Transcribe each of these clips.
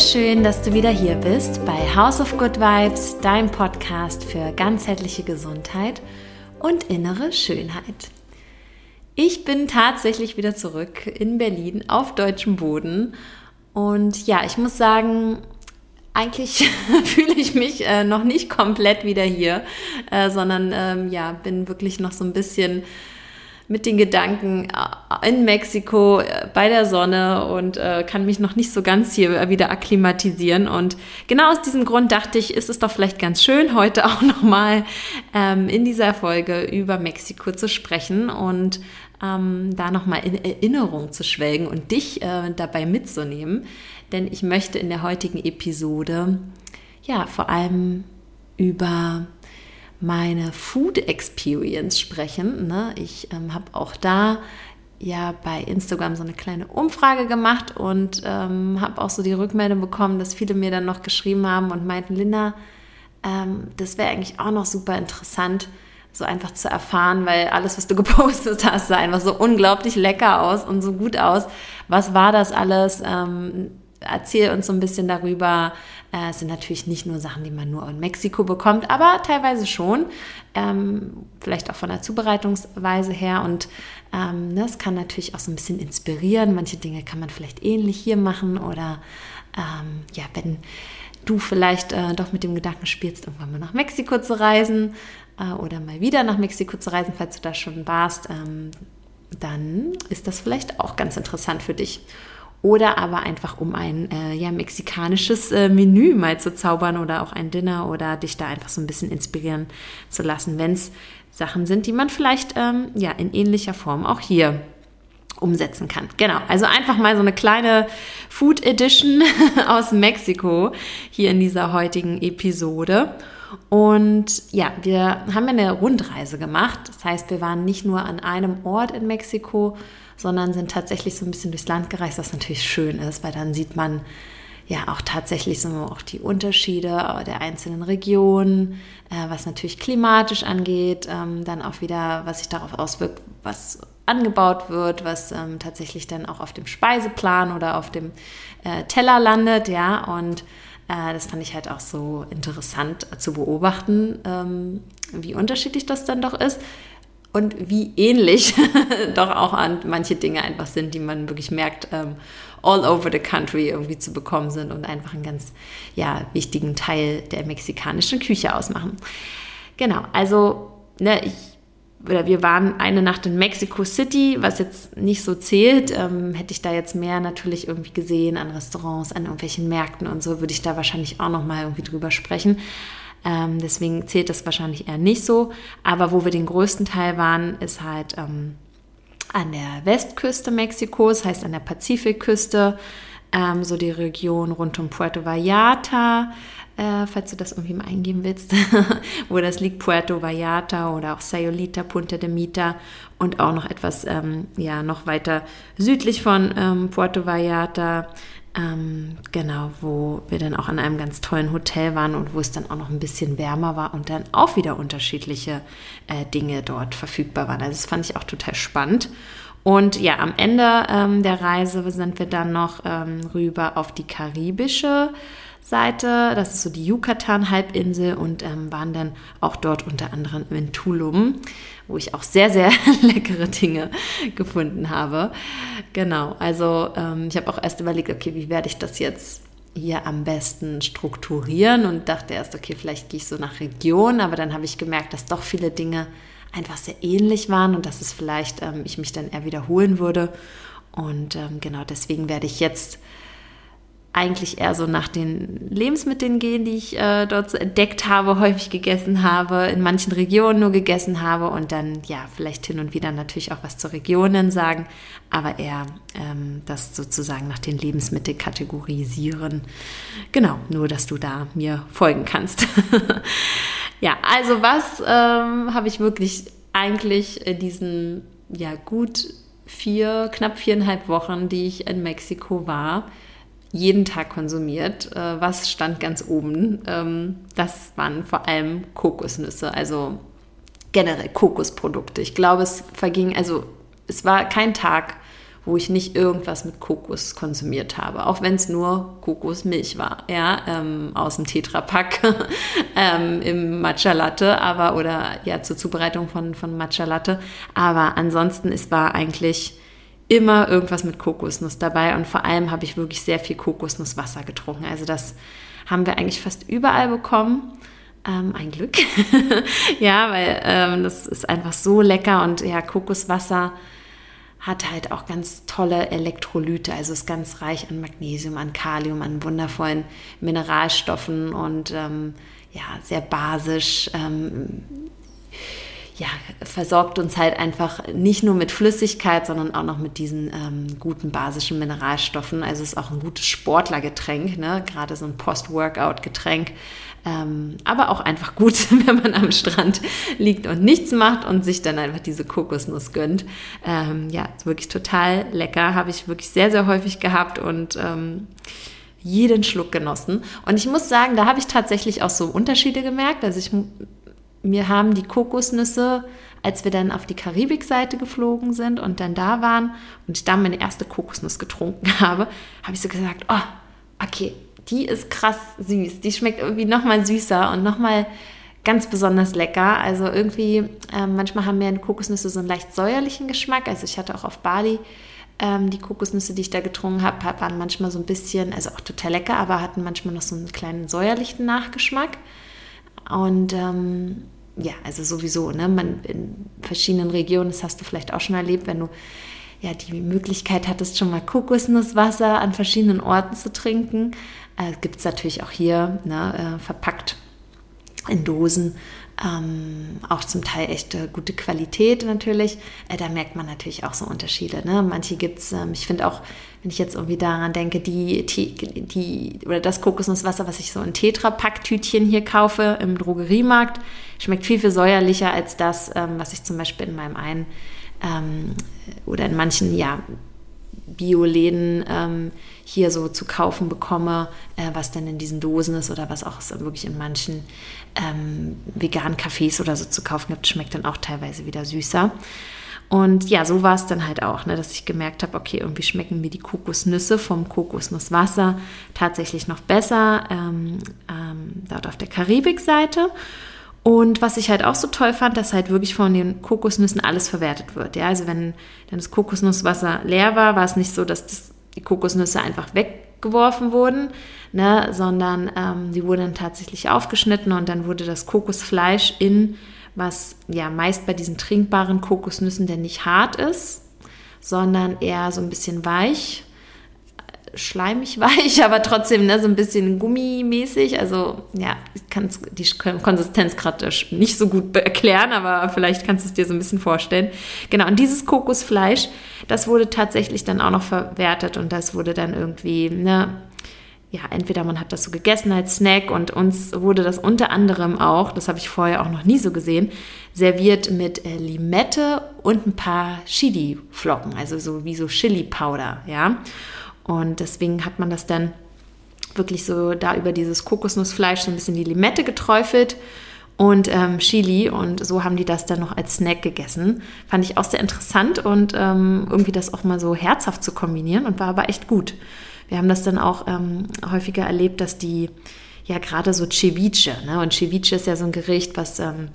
Schön, dass du wieder hier bist bei House of Good Vibes, deinem Podcast für ganzheitliche Gesundheit und innere Schönheit. Ich bin tatsächlich wieder zurück in Berlin auf deutschem Boden und ja, ich muss sagen, eigentlich fühle ich mich äh, noch nicht komplett wieder hier, äh, sondern ähm, ja, bin wirklich noch so ein bisschen mit den Gedanken äh, in Mexiko äh, bei der Sonne und äh, kann mich noch nicht so ganz hier wieder akklimatisieren. Und genau aus diesem Grund dachte ich, ist es doch vielleicht ganz schön, heute auch nochmal ähm, in dieser Folge über Mexiko zu sprechen und ähm, da nochmal in Erinnerung zu schwelgen und dich äh, dabei mitzunehmen. Denn ich möchte in der heutigen Episode ja vor allem über meine Food Experience sprechen. Ne? Ich ähm, habe auch da ja bei Instagram so eine kleine Umfrage gemacht und ähm, habe auch so die Rückmeldung bekommen, dass viele mir dann noch geschrieben haben und meinten, Linda, ähm, das wäre eigentlich auch noch super interessant, so einfach zu erfahren, weil alles, was du gepostet hast, sah einfach so unglaublich lecker aus und so gut aus. Was war das alles? Ähm, erzähl uns so ein bisschen darüber. Äh, es sind natürlich nicht nur Sachen, die man nur in Mexiko bekommt, aber teilweise schon. Ähm, vielleicht auch von der Zubereitungsweise her. Und ähm, das kann natürlich auch so ein bisschen inspirieren. Manche Dinge kann man vielleicht ähnlich hier machen oder ähm, ja, wenn du vielleicht äh, doch mit dem Gedanken spielst, irgendwann mal nach Mexiko zu reisen äh, oder mal wieder nach Mexiko zu reisen, falls du da schon warst, ähm, dann ist das vielleicht auch ganz interessant für dich oder aber einfach um ein äh, ja, mexikanisches äh, Menü mal zu zaubern oder auch ein Dinner oder dich da einfach so ein bisschen inspirieren zu lassen, wenn es Sachen sind, die man vielleicht ähm, ja in ähnlicher Form auch hier umsetzen kann. Genau, also einfach mal so eine kleine Food Edition aus Mexiko hier in dieser heutigen Episode. Und ja, wir haben eine Rundreise gemacht. Das heißt, wir waren nicht nur an einem Ort in Mexiko, sondern sind tatsächlich so ein bisschen durchs Land gereist, was natürlich schön ist, weil dann sieht man ja auch tatsächlich so auch die Unterschiede der einzelnen Regionen, äh, was natürlich klimatisch angeht, ähm, dann auch wieder, was sich darauf auswirkt, was angebaut wird, was ähm, tatsächlich dann auch auf dem Speiseplan oder auf dem äh, Teller landet, ja, und äh, das fand ich halt auch so interessant zu beobachten, ähm, wie unterschiedlich das dann doch ist und wie ähnlich doch auch an manche Dinge einfach sind, die man wirklich merkt, ähm, all over the country irgendwie zu bekommen sind und einfach einen ganz ja, wichtigen Teil der mexikanischen Küche ausmachen. Genau, also ne, ich, oder wir waren eine Nacht in Mexico City, was jetzt nicht so zählt. Ähm, hätte ich da jetzt mehr natürlich irgendwie gesehen an Restaurants, an irgendwelchen Märkten und so, würde ich da wahrscheinlich auch noch mal irgendwie drüber sprechen. Ähm, deswegen zählt das wahrscheinlich eher nicht so. Aber wo wir den größten Teil waren, ist halt ähm, an der Westküste Mexikos, heißt an der Pazifikküste, ähm, so die Region rund um Puerto Vallarta, äh, falls du das irgendwie mal eingeben willst, wo das liegt, Puerto Vallarta oder auch Sayulita, Punta de Mita und auch noch etwas, ähm, ja, noch weiter südlich von ähm, Puerto Vallarta ähm, genau, wo wir dann auch an einem ganz tollen Hotel waren und wo es dann auch noch ein bisschen wärmer war und dann auch wieder unterschiedliche äh, Dinge dort verfügbar waren. Also das fand ich auch total spannend. Und ja, am Ende ähm, der Reise sind wir dann noch ähm, rüber auf die karibische Seite. Das ist so die Yucatan-Halbinsel und ähm, waren dann auch dort unter anderem in Tulum, wo ich auch sehr, sehr leckere Dinge gefunden habe. Genau, also ähm, ich habe auch erst überlegt, okay, wie werde ich das jetzt hier am besten strukturieren und dachte erst, okay, vielleicht gehe ich so nach Region, aber dann habe ich gemerkt, dass doch viele Dinge einfach sehr ähnlich waren und dass es vielleicht ähm, ich mich dann eher wiederholen würde. Und ähm, genau deswegen werde ich jetzt eigentlich eher so nach den Lebensmitteln gehen, die ich äh, dort entdeckt habe, häufig gegessen habe, in manchen Regionen nur gegessen habe und dann ja vielleicht hin und wieder natürlich auch was zu Regionen sagen, aber eher ähm, das sozusagen nach den Lebensmitteln kategorisieren. Genau, nur dass du da mir folgen kannst. ja, also was ähm, habe ich wirklich eigentlich in diesen ja gut vier, knapp viereinhalb Wochen, die ich in Mexiko war, jeden Tag konsumiert. Äh, was stand ganz oben? Ähm, das waren vor allem Kokosnüsse, also generell Kokosprodukte. Ich glaube, es verging, also es war kein Tag, wo ich nicht irgendwas mit Kokos konsumiert habe, auch wenn es nur Kokosmilch war, ja, ähm, aus dem Tetrapack ähm, im Matcha Latte, aber oder ja zur Zubereitung von von Matcha Latte. Aber ansonsten es war eigentlich immer irgendwas mit Kokosnuss dabei und vor allem habe ich wirklich sehr viel Kokosnusswasser getrunken. Also das haben wir eigentlich fast überall bekommen. Ähm, ein Glück. ja, weil ähm, das ist einfach so lecker und ja, Kokoswasser hat halt auch ganz tolle Elektrolyte, also ist ganz reich an Magnesium, an Kalium, an wundervollen Mineralstoffen und ähm, ja, sehr basisch. Ähm, ja, versorgt uns halt einfach nicht nur mit Flüssigkeit, sondern auch noch mit diesen ähm, guten basischen Mineralstoffen. Also ist auch ein gutes Sportlergetränk, ne? gerade so ein Post-Workout-Getränk. Ähm, aber auch einfach gut, wenn man am Strand liegt und nichts macht und sich dann einfach diese Kokosnuss gönnt. Ähm, ja, wirklich total lecker. Habe ich wirklich sehr, sehr häufig gehabt und ähm, jeden Schluck genossen. Und ich muss sagen, da habe ich tatsächlich auch so Unterschiede gemerkt. Also ich, mir haben die Kokosnüsse, als wir dann auf die Karibikseite geflogen sind und dann da waren und ich da meine erste Kokosnuss getrunken habe, habe ich so gesagt, oh, okay, die ist krass süß. Die schmeckt irgendwie nochmal süßer und nochmal ganz besonders lecker. Also irgendwie, äh, manchmal haben mir Kokosnüsse so einen leicht säuerlichen Geschmack. Also ich hatte auch auf Bali ähm, die Kokosnüsse, die ich da getrunken habe, waren manchmal so ein bisschen, also auch total lecker, aber hatten manchmal noch so einen kleinen säuerlichen Nachgeschmack. Und ähm, ja, also sowieso, ne? Man in verschiedenen Regionen, das hast du vielleicht auch schon erlebt, wenn du ja die Möglichkeit hattest, schon mal Kokosnusswasser an verschiedenen Orten zu trinken, äh, Gibt es natürlich auch hier ne, äh, verpackt in Dosen. Ähm, auch zum Teil echt äh, gute Qualität natürlich. Äh, da merkt man natürlich auch so Unterschiede. Ne? Manche gibt es, ähm, ich finde auch, wenn ich jetzt irgendwie daran denke, die, die, die oder das Kokosnusswasser, was ich so in Tetra-Pack-Tütchen hier kaufe im Drogeriemarkt, schmeckt viel, viel säuerlicher als das, ähm, was ich zum Beispiel in meinem einen ähm, oder in manchen, ja, Bioläden ähm, hier so zu kaufen bekomme, äh, was dann in diesen Dosen ist oder was auch wirklich in manchen ähm, veganen Cafés oder so zu kaufen gibt, schmeckt dann auch teilweise wieder süßer. Und ja, so war es dann halt auch, ne, dass ich gemerkt habe, okay, irgendwie schmecken mir die Kokosnüsse vom Kokosnusswasser tatsächlich noch besser ähm, ähm, dort auf der Karibikseite. Und was ich halt auch so toll fand, dass halt wirklich von den Kokosnüssen alles verwertet wird. Ja, also wenn dann das Kokosnusswasser leer war, war es nicht so, dass das, die Kokosnüsse einfach weggeworfen wurden, ne, sondern ähm, die wurden dann tatsächlich aufgeschnitten und dann wurde das Kokosfleisch in, was ja meist bei diesen trinkbaren Kokosnüssen denn nicht hart ist, sondern eher so ein bisschen weich, schleimig weich, aber trotzdem ne, so ein bisschen gummimäßig. Also ja, ich kann die Konsistenz gerade nicht so gut erklären, aber vielleicht kannst du es dir so ein bisschen vorstellen. Genau, und dieses Kokosfleisch, das wurde tatsächlich dann auch noch verwertet und das wurde dann irgendwie, ne, ja, entweder man hat das so gegessen als Snack und uns wurde das unter anderem auch, das habe ich vorher auch noch nie so gesehen, serviert mit äh, Limette und ein paar Chili-Flocken, also so wie so Chili-Powder, ja. Und deswegen hat man das dann wirklich so da über dieses Kokosnussfleisch so ein bisschen die Limette geträufelt und ähm, Chili und so haben die das dann noch als Snack gegessen. Fand ich auch sehr interessant und ähm, irgendwie das auch mal so herzhaft zu kombinieren und war aber echt gut. Wir haben das dann auch ähm, häufiger erlebt, dass die ja gerade so Ceviche, ne? und Ceviche ist ja so ein Gericht, was ähm,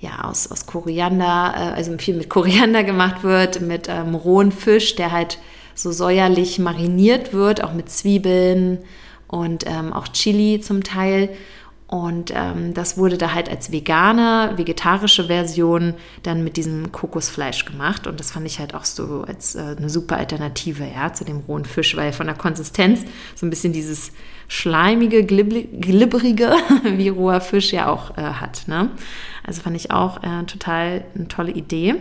ja aus, aus Koriander, äh, also viel mit Koriander gemacht wird, mit ähm, rohen Fisch, der halt so säuerlich mariniert wird, auch mit Zwiebeln und ähm, auch Chili zum Teil. Und ähm, das wurde da halt als vegane, vegetarische Version dann mit diesem Kokosfleisch gemacht. Und das fand ich halt auch so als äh, eine super Alternative ja, zu dem rohen Fisch, weil von der Konsistenz so ein bisschen dieses schleimige, glibberige, wie roher Fisch ja auch äh, hat. Ne? Also fand ich auch äh, total eine tolle Idee.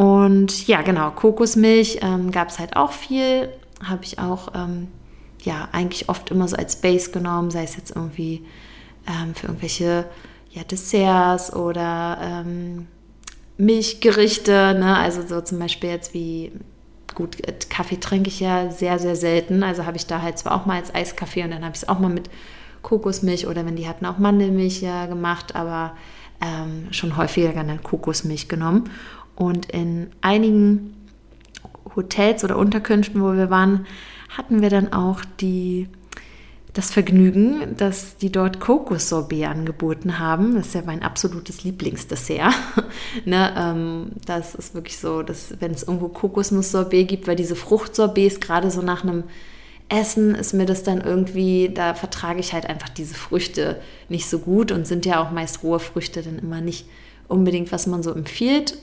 Und ja, genau, Kokosmilch ähm, gab es halt auch viel. Habe ich auch, ähm, ja, eigentlich oft immer so als Base genommen, sei es jetzt irgendwie ähm, für irgendwelche ja, Desserts oder ähm, Milchgerichte. Ne? Also so zum Beispiel jetzt wie, gut, äh, Kaffee trinke ich ja sehr, sehr selten. Also habe ich da halt zwar auch mal als Eiskaffee und dann habe ich es auch mal mit Kokosmilch oder wenn die hatten auch Mandelmilch ja gemacht, aber ähm, schon häufiger dann Kokosmilch genommen. Und in einigen Hotels oder Unterkünften, wo wir waren, hatten wir dann auch die das Vergnügen, dass die dort Kokossorbet angeboten haben. Das ist ja mein absolutes Lieblingsdessert. ne, ähm, das ist wirklich so, dass wenn es irgendwo Kokosnusssorbet gibt, weil diese Fruchtsorbets gerade so nach einem Essen ist mir das dann irgendwie, da vertrage ich halt einfach diese Früchte nicht so gut und sind ja auch meist rohe Früchte dann immer nicht unbedingt, was man so empfiehlt,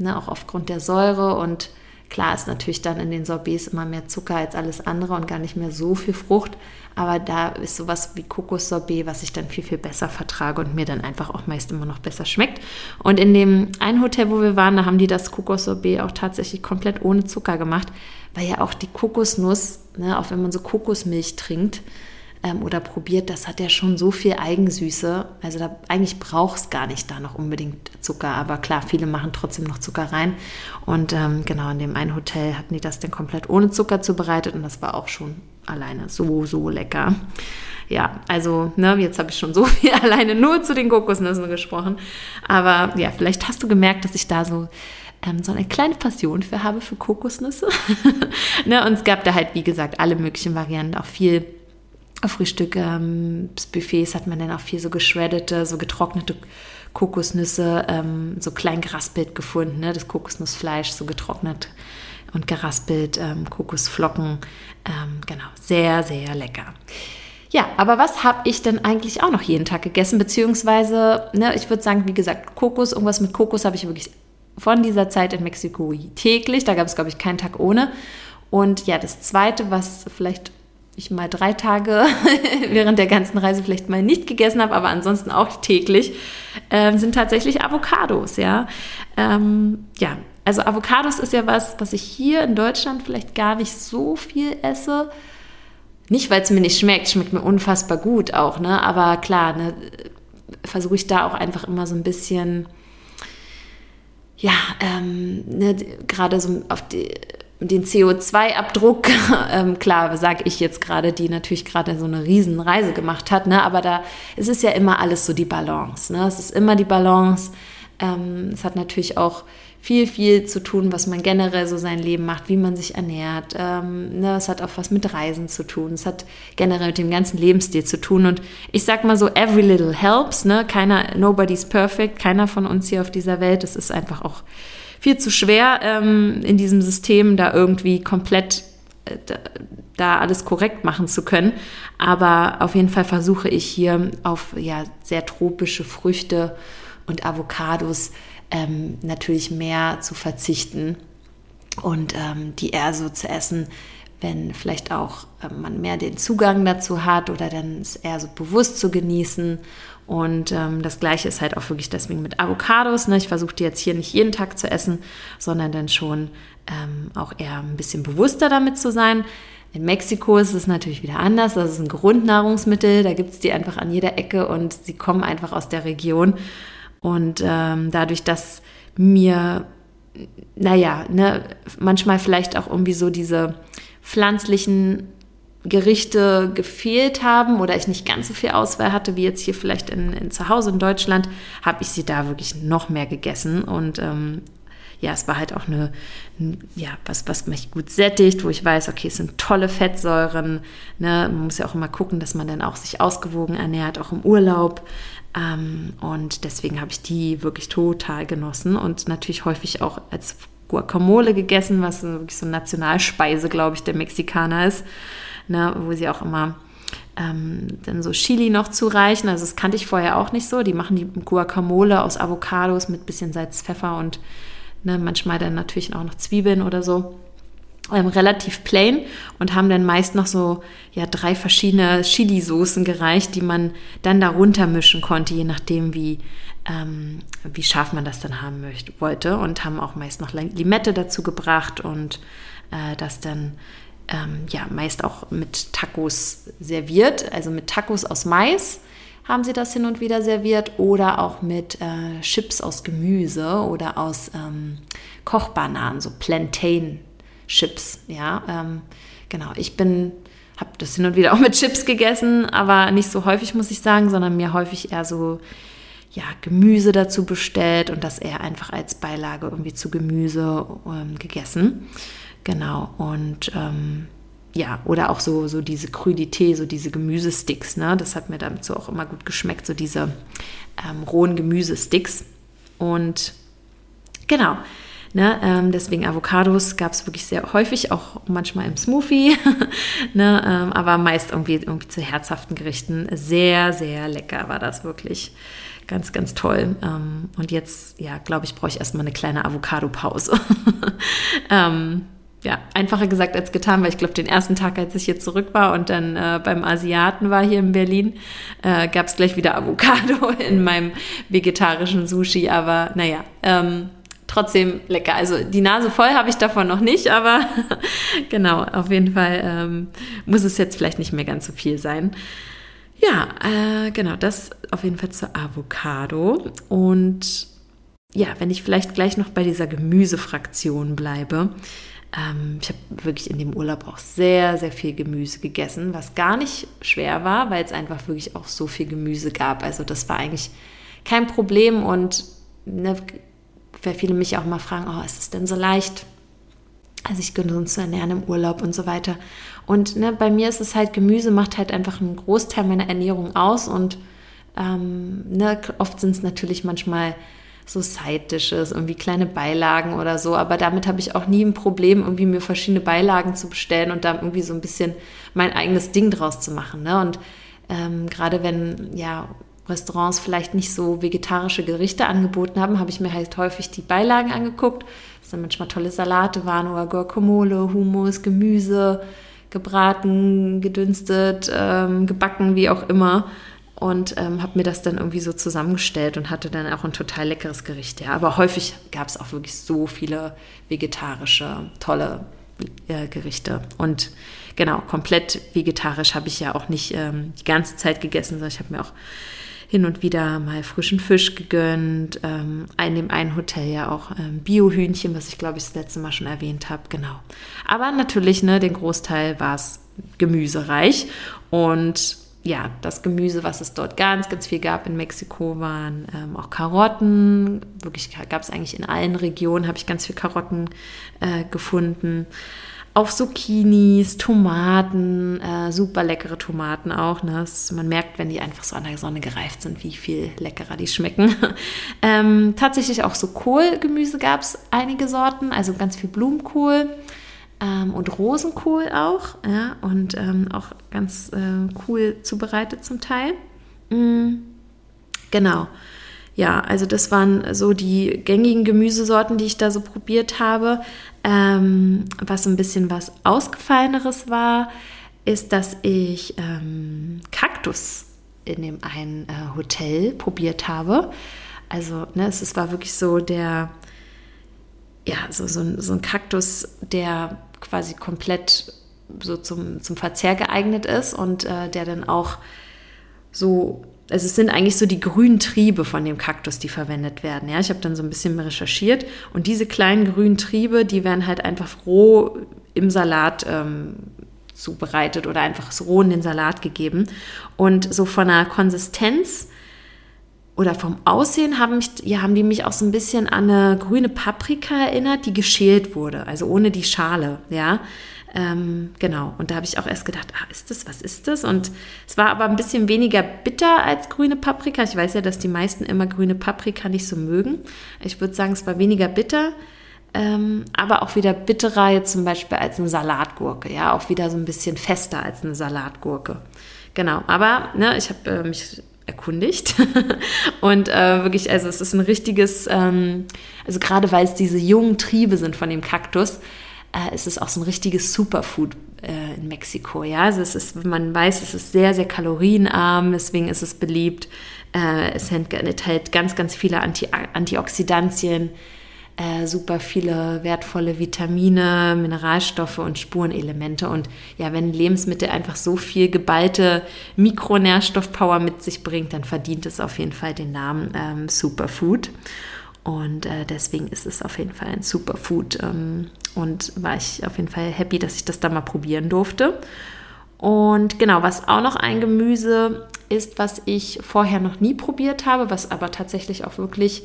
ne, auch aufgrund der Säure und Klar ist natürlich dann in den Sorbets immer mehr Zucker als alles andere und gar nicht mehr so viel Frucht. Aber da ist sowas wie Kokossorbet, was ich dann viel, viel besser vertrage und mir dann einfach auch meist immer noch besser schmeckt. Und in dem einen Hotel, wo wir waren, da haben die das Kokossorbet auch tatsächlich komplett ohne Zucker gemacht, weil ja auch die Kokosnuss, ne, auch wenn man so Kokosmilch trinkt, ähm, oder probiert, das hat ja schon so viel Eigensüße. Also da eigentlich braucht es gar nicht da noch unbedingt Zucker. Aber klar, viele machen trotzdem noch Zucker rein. Und ähm, genau in dem einen Hotel hatten die das dann komplett ohne Zucker zubereitet und das war auch schon alleine so, so lecker. Ja, also, ne, jetzt habe ich schon so viel alleine nur zu den Kokosnüssen gesprochen. Aber ja, vielleicht hast du gemerkt, dass ich da so ähm, so eine kleine Passion für habe, für Kokosnüsse. ne, und es gab da halt, wie gesagt, alle möglichen Varianten, auch viel Frühstücksbuffets hat man dann auch viel so geschreddete, so getrocknete Kokosnüsse, ähm, so klein geraspelt gefunden, ne? das Kokosnussfleisch so getrocknet und geraspelt, ähm, Kokosflocken, ähm, genau, sehr, sehr lecker. Ja, aber was habe ich denn eigentlich auch noch jeden Tag gegessen? Beziehungsweise, ne, ich würde sagen, wie gesagt, Kokos, irgendwas mit Kokos habe ich wirklich von dieser Zeit in Mexiko täglich. Da gab es, glaube ich, keinen Tag ohne. Und ja, das Zweite, was vielleicht ich mal drei Tage während der ganzen Reise vielleicht mal nicht gegessen habe, aber ansonsten auch täglich, äh, sind tatsächlich Avocados, ja. Ähm, ja, also Avocados ist ja was, was ich hier in Deutschland vielleicht gar nicht so viel esse. Nicht, weil es mir nicht schmeckt, schmeckt mir unfassbar gut auch, ne? Aber klar, ne, versuche ich da auch einfach immer so ein bisschen, ja, ähm, ne, gerade so auf die den CO2-Abdruck, ähm, klar, sage ich jetzt gerade, die natürlich gerade so eine Riesenreise gemacht hat, ne? aber da es ist ja immer alles so die Balance. Ne? Es ist immer die Balance. Ähm, es hat natürlich auch viel, viel zu tun, was man generell so sein Leben macht, wie man sich ernährt. Ähm, ne? Es hat auch was mit Reisen zu tun. Es hat generell mit dem ganzen Lebensstil zu tun. Und ich sag mal so, every little helps. Ne? Keiner, nobody's perfect. Keiner von uns hier auf dieser Welt. Es ist einfach auch viel zu schwer ähm, in diesem System, da irgendwie komplett äh, da, alles korrekt machen zu können. Aber auf jeden Fall versuche ich hier auf ja, sehr tropische Früchte und Avocados ähm, natürlich mehr zu verzichten und ähm, die eher so zu essen, wenn vielleicht auch äh, man mehr den Zugang dazu hat oder dann es eher so bewusst zu genießen und ähm, das gleiche ist halt auch wirklich deswegen mit Avocados. Ne? Ich versuche die jetzt hier nicht jeden Tag zu essen, sondern dann schon ähm, auch eher ein bisschen bewusster damit zu sein. In Mexiko ist es natürlich wieder anders. Das ist ein Grundnahrungsmittel. Da gibt es die einfach an jeder Ecke und sie kommen einfach aus der Region. Und ähm, dadurch, dass mir, naja, ne, manchmal vielleicht auch irgendwie so diese pflanzlichen Gerichte gefehlt haben oder ich nicht ganz so viel Auswahl hatte wie jetzt hier vielleicht in, in zu Hause in Deutschland, habe ich sie da wirklich noch mehr gegessen und ähm, ja, es war halt auch eine, ja, was, was mich gut sättigt, wo ich weiß, okay, es sind tolle Fettsäuren. Ne? Man muss ja auch immer gucken, dass man dann auch sich ausgewogen ernährt, auch im Urlaub. Ähm, und deswegen habe ich die wirklich total genossen und natürlich häufig auch als Guacamole gegessen, was wirklich so eine Nationalspeise, glaube ich, der Mexikaner ist ne, wo sie auch immer ähm, dann so Chili noch zureichen. Also das kannte ich vorher auch nicht so. Die machen die Guacamole aus Avocados mit bisschen Salz, Pfeffer und ne, manchmal dann natürlich auch noch Zwiebeln oder so. Ähm, relativ plain und haben dann meist noch so ja drei verschiedene Chili-Soßen gereicht, die man dann darunter mischen konnte, je nachdem wie ähm, wie scharf man das dann haben möchte, wollte und haben auch meist noch Limette dazu gebracht und äh, das dann ähm, ja meist auch mit Tacos serviert, also mit Tacos aus Mais haben sie das hin und wieder serviert oder auch mit äh, Chips aus Gemüse oder aus ähm, Kochbananen, so Plantain-Chips. Ja, ähm, genau. Ich bin habe das hin und wieder auch mit Chips gegessen, aber nicht so häufig muss ich sagen, sondern mir häufig eher so ja, Gemüse dazu bestellt und das eher einfach als Beilage irgendwie zu Gemüse ähm, gegessen. Genau, und ähm, ja, oder auch so, so diese Crudité, so diese Gemüsesticks, ne? Das hat mir dazu auch immer gut geschmeckt, so diese ähm, rohen Gemüsesticks. Und genau, ne, ähm, deswegen Avocados gab es wirklich sehr häufig, auch manchmal im Smoothie, ne, ähm, aber meist irgendwie, irgendwie zu herzhaften Gerichten. Sehr, sehr lecker war das wirklich. Ganz, ganz toll. Ähm, und jetzt, ja, glaube ich, brauche ich erstmal eine kleine Avocado-Pause. ähm, ja, einfacher gesagt als getan, weil ich glaube, den ersten Tag, als ich hier zurück war und dann äh, beim Asiaten war hier in Berlin, äh, gab es gleich wieder Avocado in meinem vegetarischen Sushi. Aber naja, ähm, trotzdem lecker. Also die Nase voll habe ich davon noch nicht, aber genau, auf jeden Fall ähm, muss es jetzt vielleicht nicht mehr ganz so viel sein. Ja, äh, genau, das auf jeden Fall zur Avocado. Und ja, wenn ich vielleicht gleich noch bei dieser Gemüsefraktion bleibe, ähm, ich habe wirklich in dem Urlaub auch sehr, sehr viel Gemüse gegessen, was gar nicht schwer war, weil es einfach wirklich auch so viel Gemüse gab. Also das war eigentlich kein Problem und ne, weil viele mich auch mal fragen, oh, ist es denn so leicht, sich gesund zu ernähren im Urlaub und so weiter. Und ne, bei mir ist es halt, Gemüse macht halt einfach einen Großteil meiner Ernährung aus und ähm, ne, oft sind es natürlich manchmal so Side-Dishes, irgendwie kleine Beilagen oder so. Aber damit habe ich auch nie ein Problem, irgendwie mir verschiedene Beilagen zu bestellen und da irgendwie so ein bisschen mein eigenes Ding draus zu machen. Ne? Und ähm, gerade wenn ja Restaurants vielleicht nicht so vegetarische Gerichte angeboten haben, habe ich mir halt häufig die Beilagen angeguckt. Das sind manchmal tolle Salate waren oder Guacamole, Hummus, Gemüse, gebraten, gedünstet, ähm, gebacken, wie auch immer und ähm, habe mir das dann irgendwie so zusammengestellt und hatte dann auch ein total leckeres Gericht. Ja, aber häufig gab es auch wirklich so viele vegetarische, tolle äh, Gerichte. Und genau, komplett vegetarisch habe ich ja auch nicht ähm, die ganze Zeit gegessen, sondern ich habe mir auch hin und wieder mal frischen Fisch gegönnt. Ähm, in dem einen Hotel ja auch ähm, Biohühnchen, was ich glaube ich das letzte Mal schon erwähnt habe. Genau. Aber natürlich, ne, den Großteil war es gemüsereich und ja, das Gemüse, was es dort ganz, ganz viel gab in Mexiko, waren ähm, auch Karotten. Wirklich gab es eigentlich in allen Regionen, habe ich ganz viel Karotten äh, gefunden. Auch Zucchinis, Tomaten, äh, super leckere Tomaten auch. Ne? Das, man merkt, wenn die einfach so an der Sonne gereift sind, wie viel leckerer die schmecken. ähm, tatsächlich auch so Kohlgemüse gab es einige Sorten, also ganz viel Blumenkohl ähm, und Rosenkohl auch. Ja, und ähm, auch ganz äh, cool zubereitet zum Teil. Mhm. Genau. Ja, also das waren so die gängigen Gemüsesorten, die ich da so probiert habe. Ähm, was ein bisschen was Ausgefalleneres war, ist, dass ich ähm, Kaktus in dem einen äh, Hotel probiert habe. Also ne, es, es war wirklich so der, ja, so, so, so ein Kaktus, der quasi komplett so zum, zum Verzehr geeignet ist und äh, der dann auch so, also es sind eigentlich so die grünen Triebe von dem Kaktus, die verwendet werden. Ja, ich habe dann so ein bisschen recherchiert und diese kleinen grünen Triebe, die werden halt einfach roh im Salat ähm, zubereitet oder einfach roh in den Salat gegeben. Und so von der Konsistenz oder vom Aussehen haben, mich, ja, haben die mich auch so ein bisschen an eine grüne Paprika erinnert, die geschält wurde, also ohne die Schale, ja. Ähm, genau, und da habe ich auch erst gedacht, ah, ist das, was ist das? Und es war aber ein bisschen weniger bitter als grüne Paprika. Ich weiß ja, dass die meisten immer grüne Paprika nicht so mögen. Ich würde sagen, es war weniger bitter, ähm, aber auch wieder bitterer jetzt zum Beispiel als eine Salatgurke, ja, auch wieder so ein bisschen fester als eine Salatgurke. Genau, aber ne, ich habe äh, mich erkundigt. und äh, wirklich, also es ist ein richtiges, ähm, also gerade weil es diese jungen Triebe sind von dem Kaktus, äh, ist es auch so ein richtiges Superfood äh, in Mexiko. Ja, also es ist, man weiß, es ist sehr, sehr kalorienarm, deswegen ist es beliebt. Äh, es enthält ganz, ganz viele Anti Antioxidantien äh, super viele wertvolle Vitamine, Mineralstoffe und Spurenelemente. Und ja, wenn Lebensmittel einfach so viel geballte Mikronährstoffpower mit sich bringt, dann verdient es auf jeden Fall den Namen ähm, Superfood. Und äh, deswegen ist es auf jeden Fall ein Superfood. Ähm, und war ich auf jeden Fall happy, dass ich das da mal probieren durfte. Und genau, was auch noch ein Gemüse ist, was ich vorher noch nie probiert habe, was aber tatsächlich auch wirklich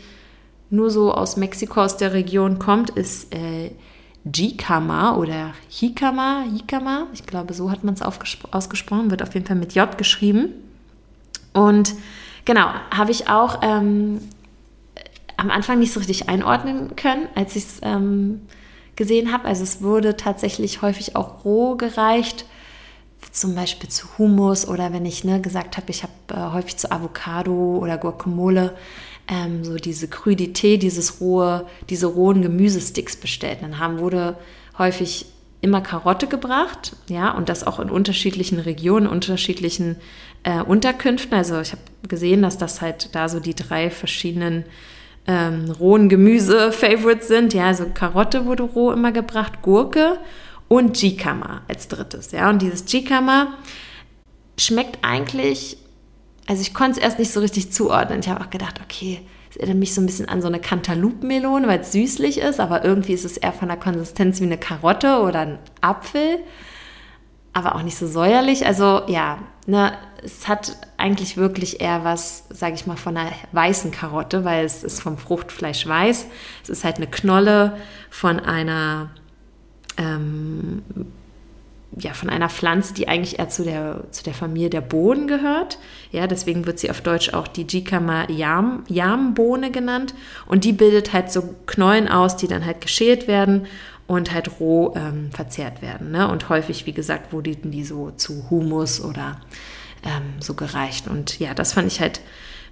nur so aus Mexiko, aus der Region kommt, ist äh, Jikama oder Hikama, Hikama, ich glaube, so hat man es ausgesprochen, wird auf jeden Fall mit J geschrieben. Und genau, habe ich auch ähm, am Anfang nicht so richtig einordnen können, als ich es ähm, gesehen habe. Also es wurde tatsächlich häufig auch roh gereicht, zum Beispiel zu Hummus oder wenn ich ne, gesagt habe, ich habe äh, häufig zu Avocado oder Guacamole ähm, so diese Krüdité, dieses rohe, diese rohen Gemüsesticks bestellt. Dann haben, wurde häufig immer Karotte gebracht, ja, und das auch in unterschiedlichen Regionen, unterschiedlichen äh, Unterkünften. Also ich habe gesehen, dass das halt da so die drei verschiedenen ähm, rohen Gemüse-Favorites sind. Ja, also Karotte wurde roh immer gebracht, Gurke und Jikama als drittes. Ja, und dieses Jikama schmeckt eigentlich also ich konnte es erst nicht so richtig zuordnen. Ich habe auch gedacht, okay, es erinnert mich so ein bisschen an so eine Cantaloupe-Melone, weil es süßlich ist, aber irgendwie ist es eher von der Konsistenz wie eine Karotte oder ein Apfel, aber auch nicht so säuerlich. Also ja, ne, es hat eigentlich wirklich eher was, sage ich mal, von einer weißen Karotte, weil es ist vom Fruchtfleisch weiß. Es ist halt eine Knolle von einer ähm, ja, von einer Pflanze, die eigentlich eher zu der, zu der Familie der Bohnen gehört. Ja, deswegen wird sie auf Deutsch auch die Jicama Yam, Yambohne genannt. Und die bildet halt so Knollen aus, die dann halt geschält werden und halt roh ähm, verzehrt werden. Ne? Und häufig, wie gesagt, wurden die so zu Humus oder ähm, so gereicht. Und ja, das fand ich halt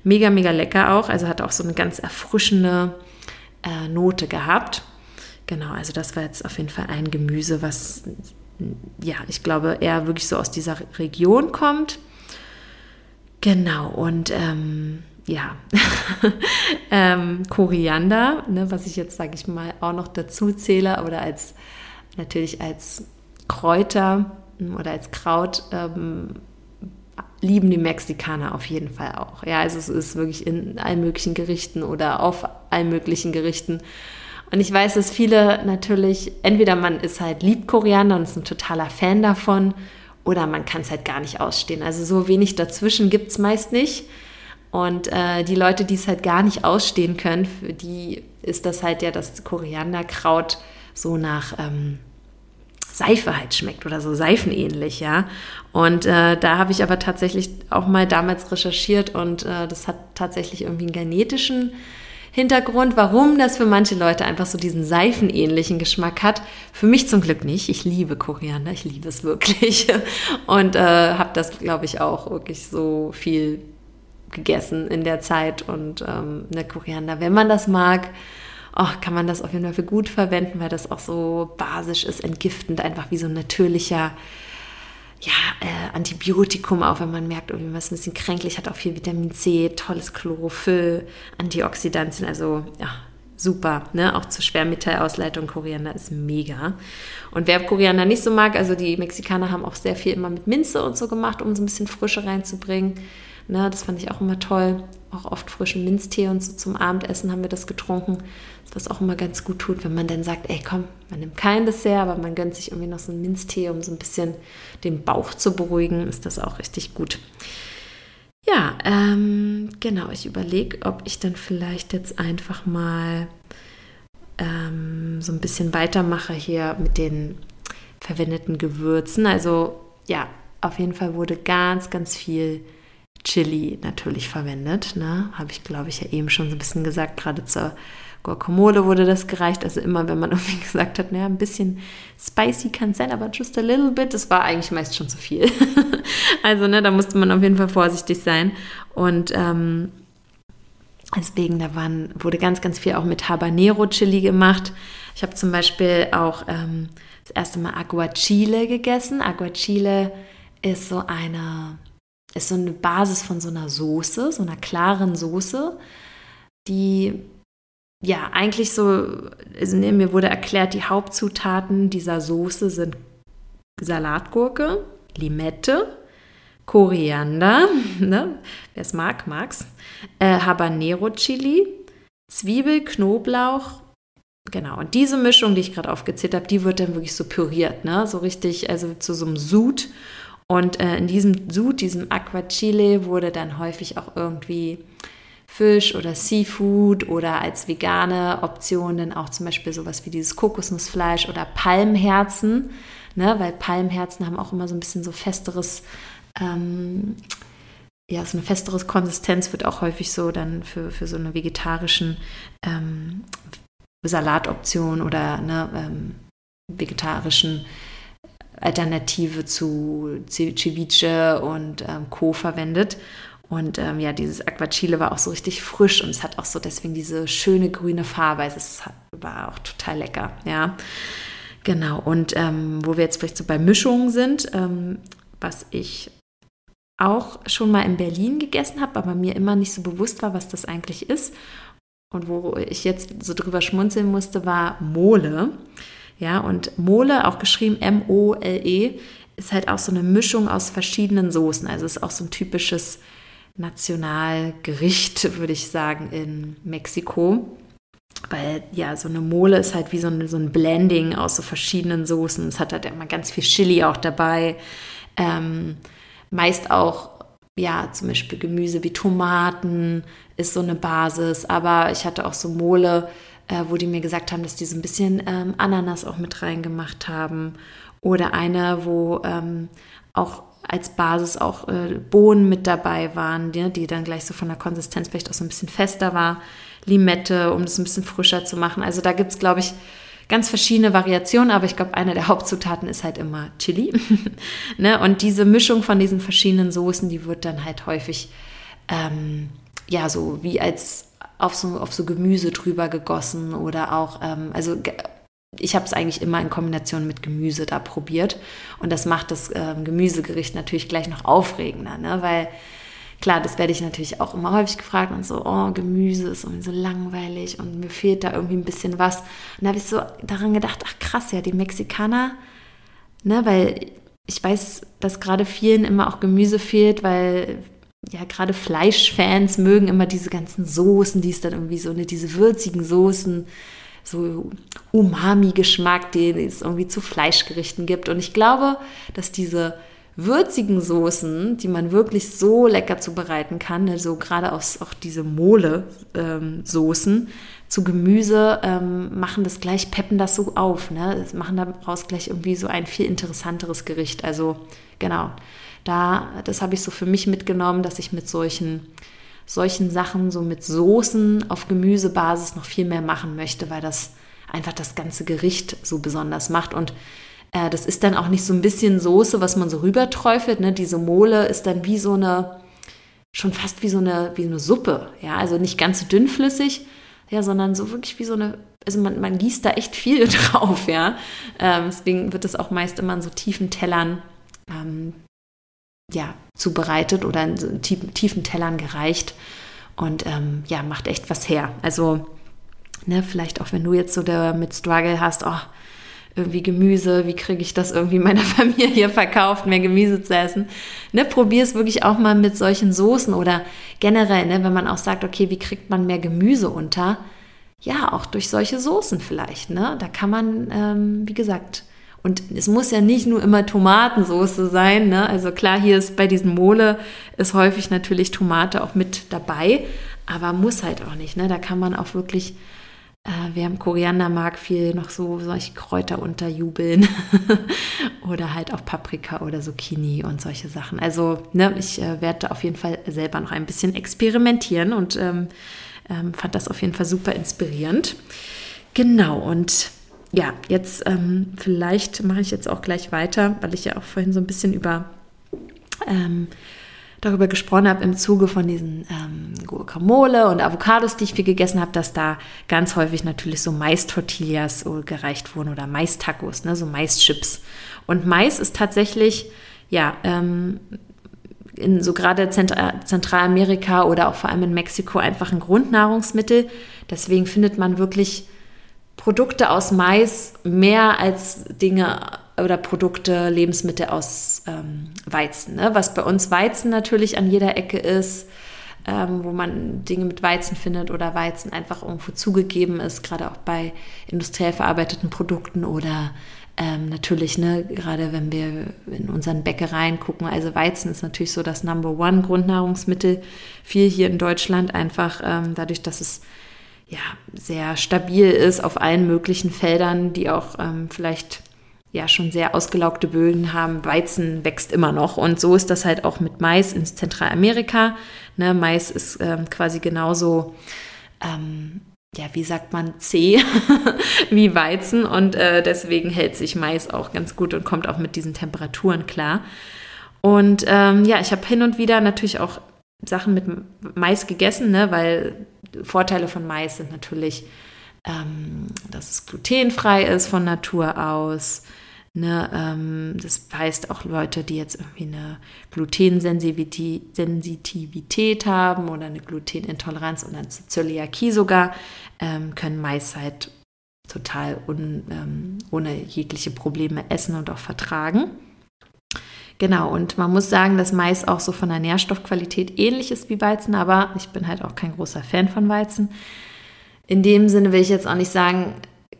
mega, mega lecker auch. Also hat auch so eine ganz erfrischende äh, Note gehabt. Genau, also das war jetzt auf jeden Fall ein Gemüse, was ja, ich glaube, er wirklich so aus dieser Region kommt. Genau, und ähm, ja, ähm, Koriander, ne, was ich jetzt, sage ich mal, auch noch dazu zähle oder als natürlich als Kräuter hm, oder als Kraut ähm, lieben die Mexikaner auf jeden Fall auch. Ja, also es ist wirklich in allen möglichen Gerichten oder auf allen möglichen Gerichten und ich weiß, dass viele natürlich, entweder man ist halt lieb Koriander und ist ein totaler Fan davon, oder man kann es halt gar nicht ausstehen. Also so wenig dazwischen gibt es meist nicht. Und äh, die Leute, die es halt gar nicht ausstehen können, für die ist das halt ja das Korianderkraut so nach ähm, Seife halt schmeckt oder so seifenähnlich, ja. Und äh, da habe ich aber tatsächlich auch mal damals recherchiert und äh, das hat tatsächlich irgendwie einen genetischen Hintergrund, warum das für manche Leute einfach so diesen seifenähnlichen Geschmack hat. Für mich zum Glück nicht. Ich liebe Koriander, ich liebe es wirklich. Und äh, habe das, glaube ich, auch wirklich so viel gegessen in der Zeit. Und ähm, eine Koriander, wenn man das mag, oh, kann man das auf jeden Fall für gut verwenden, weil das auch so basisch ist, entgiftend, einfach wie so ein natürlicher ja, äh, Antibiotikum, auch wenn man merkt, irgendwie ist ein bisschen kränklich, hat auch viel Vitamin C, tolles Chlorophyll, Antioxidantien, also ja, super, ne? Auch zur Schwermetallausleitung Koriander ist mega. Und wer Koriander nicht so mag, also die Mexikaner haben auch sehr viel immer mit Minze und so gemacht, um so ein bisschen Frische reinzubringen. Ne, das fand ich auch immer toll. Auch oft frischen Minztee und so zum Abendessen haben wir das getrunken. Was auch immer ganz gut tut, wenn man dann sagt, ey komm, man nimmt kein Dessert, aber man gönnt sich irgendwie noch so einen Minztee, um so ein bisschen den Bauch zu beruhigen, ist das auch richtig gut. Ja, ähm, genau, ich überlege, ob ich dann vielleicht jetzt einfach mal ähm, so ein bisschen weitermache hier mit den verwendeten Gewürzen. Also ja, auf jeden Fall wurde ganz, ganz viel Chili natürlich verwendet. Ne? Habe ich, glaube ich, ja eben schon so ein bisschen gesagt, gerade zur Guacamole wurde das gereicht. Also immer, wenn man irgendwie gesagt hat, naja, ein bisschen spicy kann sein, aber just a little bit, das war eigentlich meist schon zu viel. also, ne, da musste man auf jeden Fall vorsichtig sein. Und ähm, deswegen, da waren, wurde ganz, ganz viel auch mit Habanero-Chili gemacht. Ich habe zum Beispiel auch ähm, das erste Mal Aguachile gegessen. Aguachile ist so eine ist so eine Basis von so einer Soße, so einer klaren Soße, die ja eigentlich so, also ne, mir wurde erklärt, die Hauptzutaten dieser Soße sind Salatgurke, Limette, Koriander, ne? wer es mag, mag's, äh, Habanero Chili, Zwiebel, Knoblauch, genau. Und diese Mischung, die ich gerade aufgezählt habe, die wird dann wirklich so püriert, ne? so richtig, also zu so einem Sud. Und äh, in diesem Sud, diesem Aqua Chile, wurde dann häufig auch irgendwie Fisch oder Seafood oder als vegane Option dann auch zum Beispiel sowas wie dieses Kokosnussfleisch oder Palmherzen, ne? weil Palmherzen haben auch immer so ein bisschen so festeres, ähm, ja, so eine festere Konsistenz wird auch häufig so dann für, für so eine vegetarischen ähm, Salatoption oder ne, ähm, vegetarischen Alternative zu Ceviche und ähm, Co. verwendet. Und ähm, ja, dieses Aquachile war auch so richtig frisch und es hat auch so deswegen diese schöne grüne Farbe. Also es war auch total lecker, ja. Genau, und ähm, wo wir jetzt vielleicht so bei Mischungen sind, ähm, was ich auch schon mal in Berlin gegessen habe, aber mir immer nicht so bewusst war, was das eigentlich ist. Und wo ich jetzt so drüber schmunzeln musste, war Mole. Ja, und Mole, auch geschrieben M-O-L-E, ist halt auch so eine Mischung aus verschiedenen Soßen. Also ist auch so ein typisches Nationalgericht, würde ich sagen, in Mexiko. Weil ja, so eine Mole ist halt wie so ein, so ein Blending aus so verschiedenen Soßen. Es hat halt immer ganz viel Chili auch dabei. Ähm, meist auch, ja, zum Beispiel Gemüse wie Tomaten ist so eine Basis. Aber ich hatte auch so Mole, äh, wo die mir gesagt haben, dass die so ein bisschen ähm, Ananas auch mit reingemacht haben. Oder eine, wo ähm, auch als Basis auch äh, Bohnen mit dabei waren, die, die dann gleich so von der Konsistenz vielleicht auch so ein bisschen fester war. Limette, um das ein bisschen frischer zu machen. Also da gibt es, glaube ich, ganz verschiedene Variationen, aber ich glaube, eine der Hauptzutaten ist halt immer Chili. ne? Und diese Mischung von diesen verschiedenen Soßen, die wird dann halt häufig, ähm, ja, so wie als auf so, auf so Gemüse drüber gegossen oder auch, ähm, also ich habe es eigentlich immer in Kombination mit Gemüse da probiert. Und das macht das äh, Gemüsegericht natürlich gleich noch aufregender, ne? weil klar, das werde ich natürlich auch immer häufig gefragt und so, oh, Gemüse ist irgendwie so langweilig und mir fehlt da irgendwie ein bisschen was. Und da habe ich so daran gedacht, ach krass, ja, die Mexikaner, ne, weil ich weiß, dass gerade vielen immer auch Gemüse fehlt, weil ja, gerade Fleischfans mögen immer diese ganzen Soßen, die es dann irgendwie so, ne, diese würzigen Soßen, so Umami-Geschmack, den es irgendwie zu Fleischgerichten gibt. Und ich glaube, dass diese würzigen Soßen, die man wirklich so lecker zubereiten kann, also gerade aus auch diese Mole-Soßen ähm, zu Gemüse, ähm, machen das gleich, peppen das so auf, ne? machen daraus gleich irgendwie so ein viel interessanteres Gericht. Also genau, da, das habe ich so für mich mitgenommen, dass ich mit solchen solchen Sachen, so mit Soßen auf Gemüsebasis noch viel mehr machen möchte, weil das einfach das ganze Gericht so besonders macht. Und äh, das ist dann auch nicht so ein bisschen Soße, was man so rüberträufelt. Ne? Diese Mole ist dann wie so eine, schon fast wie so eine, wie eine Suppe. Ja, also nicht ganz so dünnflüssig, ja, sondern so wirklich wie so eine, also man, man gießt da echt viel drauf, ja. Ähm, deswegen wird es auch meist immer in so tiefen Tellern ähm, ja, zubereitet oder in tiefen Tellern gereicht und ähm, ja, macht echt was her. Also, ne, vielleicht auch wenn du jetzt so damit Struggle hast, oh, irgendwie Gemüse, wie kriege ich das irgendwie meiner Familie verkauft, mehr Gemüse zu essen. Ne, probier es wirklich auch mal mit solchen Soßen oder generell, ne, wenn man auch sagt, okay, wie kriegt man mehr Gemüse unter? Ja, auch durch solche Soßen vielleicht. Ne? Da kann man, ähm, wie gesagt, und es muss ja nicht nur immer Tomatensoße sein. Ne? Also klar, hier ist bei diesen Mole ist häufig natürlich Tomate auch mit dabei, aber muss halt auch nicht. Ne? Da kann man auch wirklich, äh, wer im Koriander mag, viel noch so solche Kräuter unterjubeln oder halt auch Paprika oder Zucchini und solche Sachen. Also ne, ich äh, werde auf jeden Fall selber noch ein bisschen experimentieren und ähm, ähm, fand das auf jeden Fall super inspirierend. Genau und ja, jetzt ähm, vielleicht mache ich jetzt auch gleich weiter, weil ich ja auch vorhin so ein bisschen über ähm, darüber gesprochen habe im Zuge von diesen ähm, Guacamole und Avocados, die ich viel gegessen habe, dass da ganz häufig natürlich so Mais-Tortillas gereicht wurden oder Mais-Tacos, ne, so Mais-Chips. Und Mais ist tatsächlich, ja, ähm, in so gerade Zentralamerika oder auch vor allem in Mexiko einfach ein Grundnahrungsmittel. Deswegen findet man wirklich Produkte aus Mais mehr als Dinge oder Produkte, Lebensmittel aus ähm, Weizen. Ne? Was bei uns Weizen natürlich an jeder Ecke ist, ähm, wo man Dinge mit Weizen findet oder Weizen einfach irgendwo zugegeben ist, gerade auch bei industriell verarbeiteten Produkten oder Ähm, natürlich, ne, gerade wenn wir in unseren Bäckereien gucken, also Weizen ist natürlich so das Number One Grundnahrungsmittel. Viel hier in Deutschland einfach ähm, dadurch, dass es ja sehr stabil ist auf allen möglichen Feldern, die auch ähm, vielleicht ja schon sehr ausgelaugte Böden haben. Weizen wächst immer noch und so ist das halt auch mit Mais in Zentralamerika. Ne, Mais ist ähm, quasi genauso ähm, ja, wie sagt man, zäh wie Weizen und äh, deswegen hält sich Mais auch ganz gut und kommt auch mit diesen Temperaturen klar. Und ähm, ja, ich habe hin und wieder natürlich auch Sachen mit Mais gegessen, ne, weil Vorteile von Mais sind natürlich, ähm, dass es glutenfrei ist von Natur aus, Ne, ähm, das heißt auch Leute, die jetzt irgendwie eine Glutensensitivität haben oder eine Glutenintoleranz oder eine Zöliakie sogar, ähm, können Mais halt total un, ähm, ohne jegliche Probleme essen und auch vertragen. Genau, und man muss sagen, dass Mais auch so von der Nährstoffqualität ähnlich ist wie Weizen, aber ich bin halt auch kein großer Fan von Weizen. In dem Sinne will ich jetzt auch nicht sagen,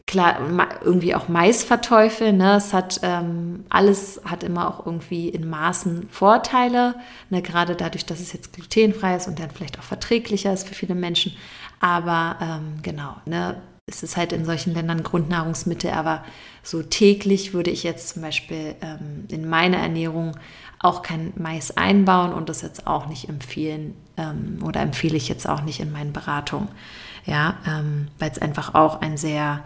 klar irgendwie auch Mais verteufeln. Ne? Es hat ähm, alles hat immer auch irgendwie in Maßen Vorteile, ne? gerade dadurch, dass es jetzt glutenfrei ist und dann vielleicht auch verträglicher ist für viele Menschen. Aber ähm, genau, ne? Es ist halt in solchen Ländern Grundnahrungsmittel, aber so täglich würde ich jetzt zum Beispiel ähm, in meine Ernährung auch kein Mais einbauen und das jetzt auch nicht empfehlen ähm, oder empfehle ich jetzt auch nicht in meinen Beratungen. Ja, ähm, weil es einfach auch ein sehr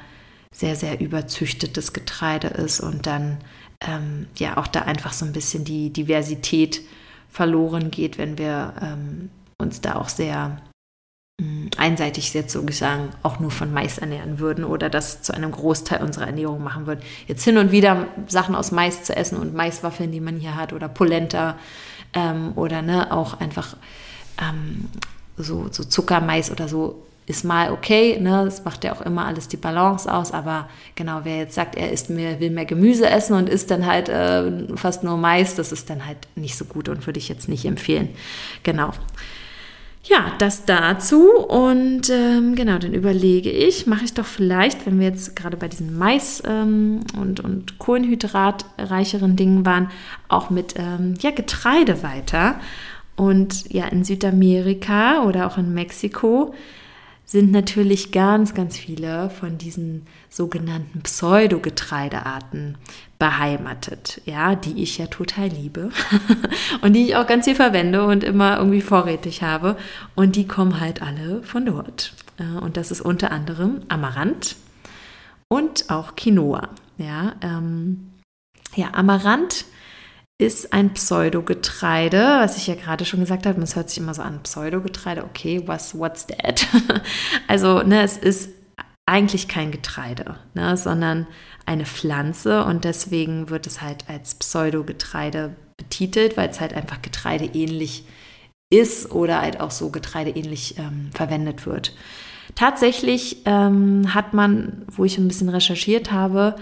sehr, sehr überzüchtetes Getreide ist und dann ähm, ja auch da einfach so ein bisschen die Diversität verloren geht, wenn wir ähm, uns da auch sehr einseitig jetzt sozusagen auch nur von Mais ernähren würden oder das zu einem Großteil unserer Ernährung machen würden. Jetzt hin und wieder Sachen aus Mais zu essen und Maiswaffeln, die man hier hat oder Polenta ähm, oder ne, auch einfach ähm, so, so Zuckermais oder so ist mal okay, ne? das macht ja auch immer alles die Balance aus, aber genau, wer jetzt sagt, er isst mehr, will mehr Gemüse essen und isst dann halt äh, fast nur Mais, das ist dann halt nicht so gut und würde ich jetzt nicht empfehlen. Genau. Ja, das dazu und ähm, genau, dann überlege ich, mache ich doch vielleicht, wenn wir jetzt gerade bei diesen Mais ähm, und, und Kohlenhydratreicheren Dingen waren, auch mit ähm, ja, Getreide weiter. Und ja, in Südamerika oder auch in Mexiko sind natürlich ganz, ganz viele von diesen sogenannten Pseudogetreidearten beheimatet, ja, die ich ja total liebe und die ich auch ganz viel verwende und immer irgendwie vorrätig habe. Und die kommen halt alle von dort. Äh, und das ist unter anderem Amaranth und auch Quinoa. Ja, ähm, ja Amaranth ist ein Pseudogetreide, was ich ja gerade schon gesagt habe. Es hört sich immer so an, Pseudogetreide, okay, was, what's that? also, ne, es ist eigentlich kein Getreide, ne, sondern eine Pflanze und deswegen wird es halt als Pseudogetreide betitelt, weil es halt einfach getreideähnlich ist oder halt auch so getreideähnlich ähm, verwendet wird. Tatsächlich ähm, hat man, wo ich ein bisschen recherchiert habe,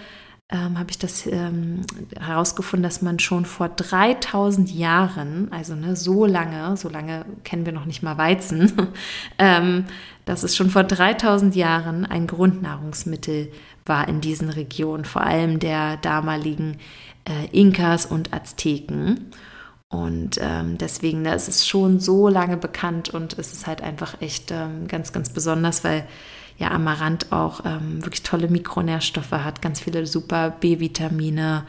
ähm, habe ich das ähm, herausgefunden, dass man schon vor 3000 Jahren, also ne, so lange, so lange kennen wir noch nicht mal Weizen, ähm, dass es schon vor 3000 Jahren ein Grundnahrungsmittel war in diesen Regionen, vor allem der damaligen äh, Inkas und Azteken. Und ähm, deswegen, ne, es ist schon so lange bekannt und es ist halt einfach echt ähm, ganz, ganz besonders, weil ja Amaranth auch ähm, wirklich tolle Mikronährstoffe hat, ganz viele super B-Vitamine,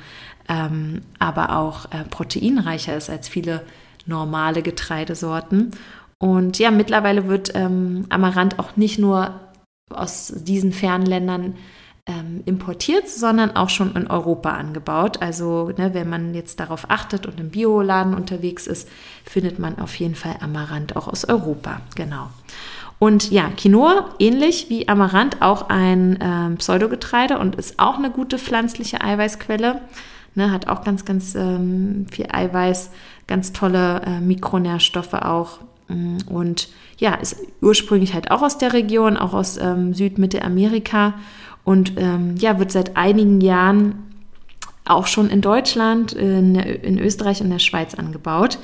ähm, aber auch äh, proteinreicher ist als viele normale Getreidesorten. Und ja, mittlerweile wird ähm, Amaranth auch nicht nur aus diesen fernen Ländern ähm, importiert, sondern auch schon in Europa angebaut. Also ne, wenn man jetzt darauf achtet und im Bioladen unterwegs ist, findet man auf jeden Fall Amaranth auch aus Europa. Genau. Und ja, Quinoa, ähnlich wie Amaranth, auch ein ähm, Pseudogetreide und ist auch eine gute pflanzliche Eiweißquelle. Ne, hat auch ganz, ganz ähm, viel Eiweiß, ganz tolle äh, Mikronährstoffe auch. Mm, und ja, ist ursprünglich halt auch aus der Region, auch aus ähm, Südmittelamerika und ähm, ja, wird seit einigen Jahren auch schon in Deutschland, in, in Österreich und der Schweiz angebaut.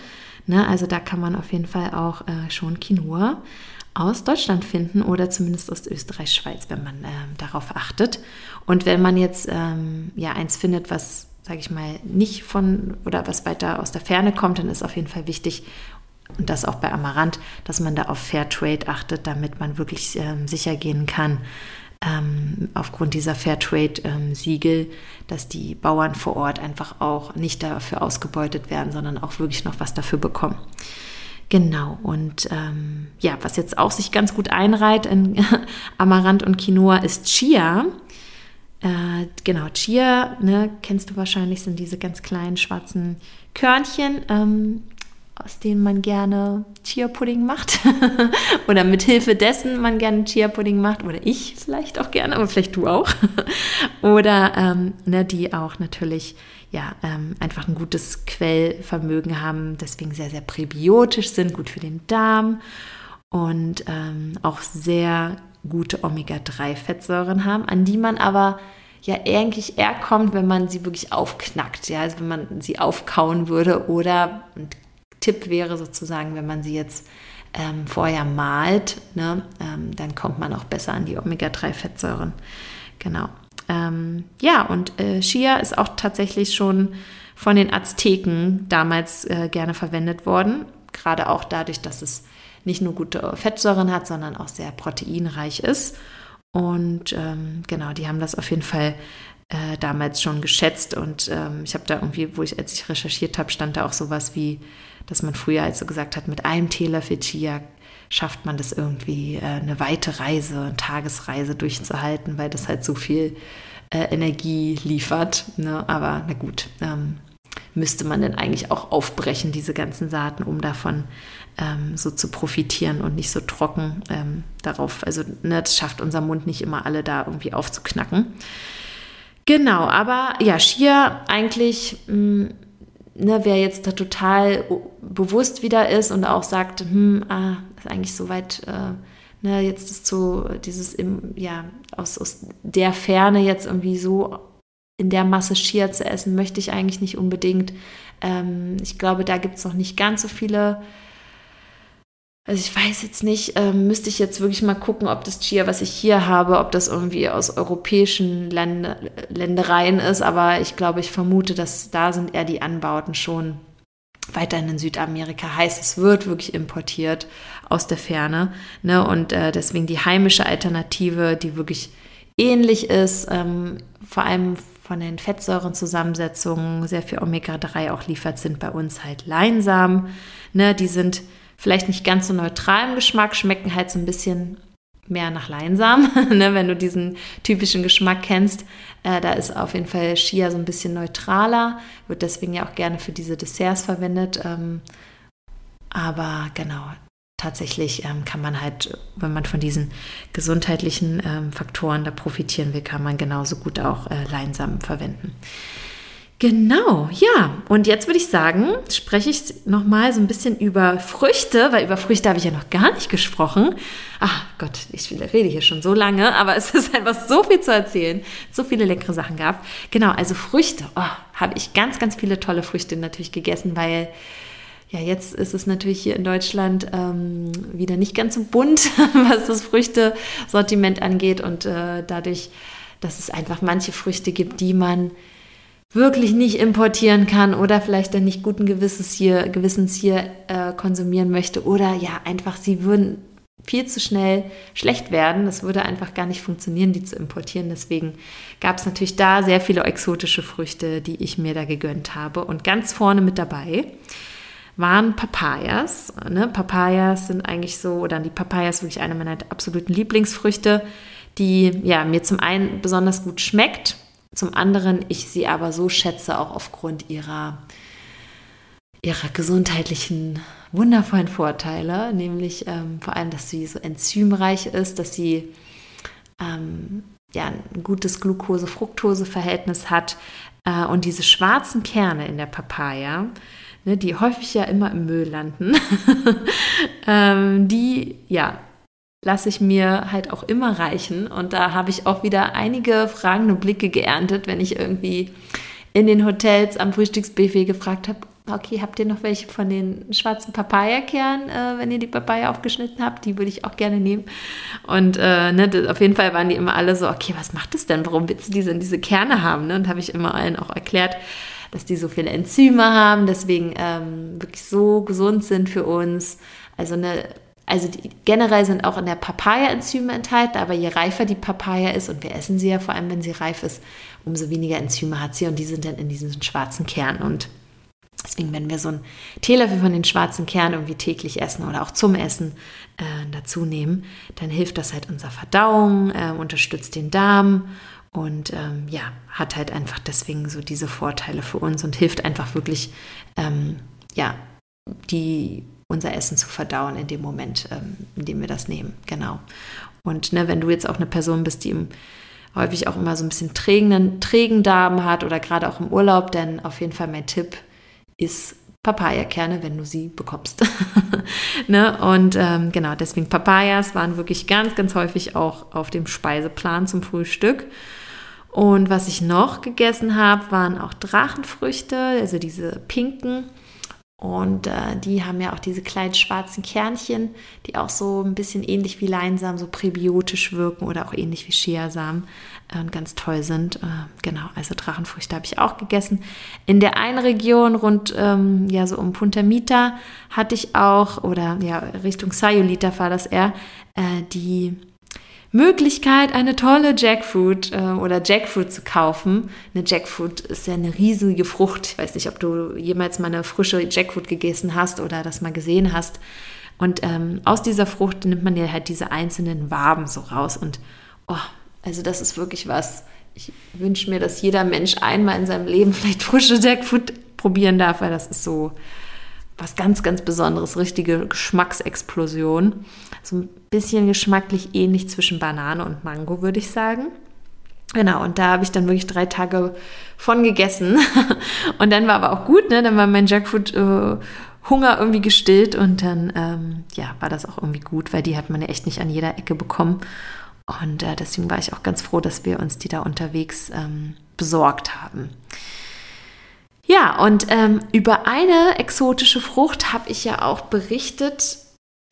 Ne, also da kann man auf jeden Fall auch äh, schon Quinoa aus Deutschland finden oder zumindest aus Österreich, Schweiz, wenn man äh, darauf achtet. Und wenn man jetzt ähm, ja eins findet, was sage ich mal nicht von oder was weiter aus der Ferne kommt, dann ist auf jeden Fall wichtig und das auch bei Amaranth, dass man da auf Fairtrade achtet, damit man wirklich ähm, sicher gehen kann, ähm, aufgrund dieser Fairtrade-Siegel, ähm, dass die Bauern vor Ort einfach auch nicht dafür ausgebeutet werden, sondern auch wirklich noch was dafür bekommen. Genau, und ähm, ja, was jetzt auch sich ganz gut einreiht in Amaranth und Quinoa ist Chia. Äh, genau, Chia, ne, kennst du wahrscheinlich, sind diese ganz kleinen schwarzen Körnchen. Ähm, aus denen man gerne Chia-Pudding macht oder mit Hilfe dessen man gerne Chia-Pudding macht oder ich vielleicht auch gerne, aber vielleicht du auch oder ähm, ne, die auch natürlich ja ähm, einfach ein gutes Quellvermögen haben, deswegen sehr sehr präbiotisch sind, gut für den Darm und ähm, auch sehr gute Omega-3-Fettsäuren haben, an die man aber ja eigentlich eher kommt, wenn man sie wirklich aufknackt, ja, also wenn man sie aufkauen würde oder, und Tipp wäre sozusagen, wenn man sie jetzt ähm, vorher malt, ne, ähm, dann kommt man auch besser an die Omega-3-Fettsäuren. Genau. Ähm, ja, und äh, Shia ist auch tatsächlich schon von den Azteken damals äh, gerne verwendet worden. Gerade auch dadurch, dass es nicht nur gute Fettsäuren hat, sondern auch sehr proteinreich ist. Und ähm, genau, die haben das auf jeden Fall äh, damals schon geschätzt. Und ähm, ich habe da irgendwie, wo ich, als ich recherchiert habe, stand da auch sowas wie dass man früher also gesagt hat, mit einem Teelöffel Chia schafft man das irgendwie, äh, eine weite Reise, eine Tagesreise durchzuhalten, weil das halt so viel äh, Energie liefert. Ne? Aber na gut, ähm, müsste man denn eigentlich auch aufbrechen, diese ganzen Saaten, um davon ähm, so zu profitieren und nicht so trocken ähm, darauf. Also ne, das schafft unser Mund nicht immer alle da irgendwie aufzuknacken. Genau, aber ja, Schier eigentlich mh, mm, ne, wer jetzt da total bewusst wieder ist und auch sagt, hm, ah, ist eigentlich soweit, äh, ne, jetzt ist so dieses, im, ja, aus, aus der Ferne jetzt irgendwie so in der Masse Schier zu essen, möchte ich eigentlich nicht unbedingt. Ähm, ich glaube, da gibt es noch nicht ganz so viele also ich weiß jetzt nicht, ähm, müsste ich jetzt wirklich mal gucken, ob das Chia, was ich hier habe, ob das irgendwie aus europäischen Länd Ländereien ist. Aber ich glaube, ich vermute, dass da sind eher die Anbauten schon weiterhin in Südamerika. Heißt, es wird wirklich importiert aus der Ferne. Ne? Und äh, deswegen die heimische Alternative, die wirklich ähnlich ist, ähm, vor allem von den Fettsäurenzusammensetzungen sehr viel Omega-3 auch liefert, sind bei uns halt Leinsamen. Ne? Die sind vielleicht nicht ganz so neutral im Geschmack, schmecken halt so ein bisschen mehr nach Leinsamen, ne, wenn du diesen typischen Geschmack kennst. Äh, da ist auf jeden Fall Chia so ein bisschen neutraler, wird deswegen ja auch gerne für diese Desserts verwendet. Ähm, aber genau, tatsächlich ähm, kann man halt, wenn man von diesen gesundheitlichen ähm, Faktoren da profitieren will, kann man genauso gut auch äh, Leinsamen verwenden. Genau, ja. Und jetzt würde ich sagen, spreche ich nochmal so ein bisschen über Früchte, weil über Früchte habe ich ja noch gar nicht gesprochen. Ach Gott, ich rede hier schon so lange, aber es ist einfach so viel zu erzählen. So viele leckere Sachen gab. Genau, also Früchte. Oh, habe ich ganz, ganz viele tolle Früchte natürlich gegessen, weil ja, jetzt ist es natürlich hier in Deutschland ähm, wieder nicht ganz so bunt, was das Früchtesortiment angeht. Und äh, dadurch, dass es einfach manche Früchte gibt, die man wirklich nicht importieren kann oder vielleicht dann nicht guten Gewisses hier, Gewissens hier äh, konsumieren möchte oder ja, einfach sie würden viel zu schnell schlecht werden. Das würde einfach gar nicht funktionieren, die zu importieren. Deswegen gab es natürlich da sehr viele exotische Früchte, die ich mir da gegönnt habe. Und ganz vorne mit dabei waren Papayas. Ne? Papayas sind eigentlich so, oder die Papayas wirklich eine meiner absoluten Lieblingsfrüchte, die ja mir zum einen besonders gut schmeckt zum anderen ich sie aber so schätze, auch aufgrund ihrer, ihrer gesundheitlichen, wundervollen Vorteile, nämlich ähm, vor allem, dass sie so enzymreich ist, dass sie ähm, ja, ein gutes Glucose-Fructose-Verhältnis hat äh, und diese schwarzen Kerne in der Papaya, ne, die häufig ja immer im Müll landen, ähm, die ja lasse ich mir halt auch immer reichen. Und da habe ich auch wieder einige fragende Blicke geerntet, wenn ich irgendwie in den Hotels am Frühstücksbuffet gefragt habe, okay, habt ihr noch welche von den schwarzen Papayakernen, äh, wenn ihr die Papaya aufgeschnitten habt? Die würde ich auch gerne nehmen. Und äh, ne, das, auf jeden Fall waren die immer alle so, okay, was macht das denn? Warum willst du diese, diese Kerne haben? Ne? Und habe ich immer allen auch erklärt, dass die so viele Enzyme haben, deswegen ähm, wirklich so gesund sind für uns. Also eine also die, generell sind auch in der Papaya Enzyme enthalten, aber je reifer die Papaya ist, und wir essen sie ja vor allem, wenn sie reif ist, umso weniger Enzyme hat sie und die sind dann in diesen schwarzen Kern. Und deswegen, wenn wir so einen Teelöffel von den schwarzen Kernen irgendwie täglich essen oder auch zum Essen äh, dazu nehmen, dann hilft das halt unserer Verdauung, äh, unterstützt den Darm und ähm, ja, hat halt einfach deswegen so diese Vorteile für uns und hilft einfach wirklich, ähm, ja, die unser Essen zu verdauen in dem Moment, ähm, in dem wir das nehmen. Genau. Und ne, wenn du jetzt auch eine Person bist, die im, häufig auch immer so ein bisschen trägen, trägen Darm hat oder gerade auch im Urlaub, dann auf jeden Fall mein Tipp ist Papayakerne, wenn du sie bekommst. ne? Und ähm, genau, deswegen Papayas waren wirklich ganz, ganz häufig auch auf dem Speiseplan zum Frühstück. Und was ich noch gegessen habe, waren auch Drachenfrüchte, also diese pinken. Und äh, die haben ja auch diese kleinen schwarzen Kernchen, die auch so ein bisschen ähnlich wie Leinsamen, so präbiotisch wirken oder auch ähnlich wie Chiasamen äh, und ganz toll sind. Äh, genau, also Drachenfrüchte habe ich auch gegessen. In der einen Region rund, ähm, ja, so um Punta Mita hatte ich auch, oder ja, Richtung Sayulita war das eher, äh, die Möglichkeit, eine tolle Jackfruit äh, oder Jackfruit zu kaufen. Eine Jackfruit ist ja eine riesige Frucht. Ich weiß nicht, ob du jemals mal eine frische Jackfruit gegessen hast oder das mal gesehen hast. Und ähm, aus dieser Frucht nimmt man ja halt diese einzelnen Waben so raus. Und oh, also das ist wirklich was. Ich wünsche mir, dass jeder Mensch einmal in seinem Leben vielleicht frische Jackfruit probieren darf, weil das ist so was ganz, ganz Besonderes, richtige Geschmacksexplosion. So ein bisschen geschmacklich ähnlich zwischen Banane und Mango, würde ich sagen. Genau, und da habe ich dann wirklich drei Tage von gegessen. und dann war aber auch gut, ne? Dann war mein Jackfruit äh, Hunger irgendwie gestillt und dann ähm, ja, war das auch irgendwie gut, weil die hat man ja echt nicht an jeder Ecke bekommen. Und äh, deswegen war ich auch ganz froh, dass wir uns die da unterwegs ähm, besorgt haben. Ja, und ähm, über eine exotische Frucht habe ich ja auch berichtet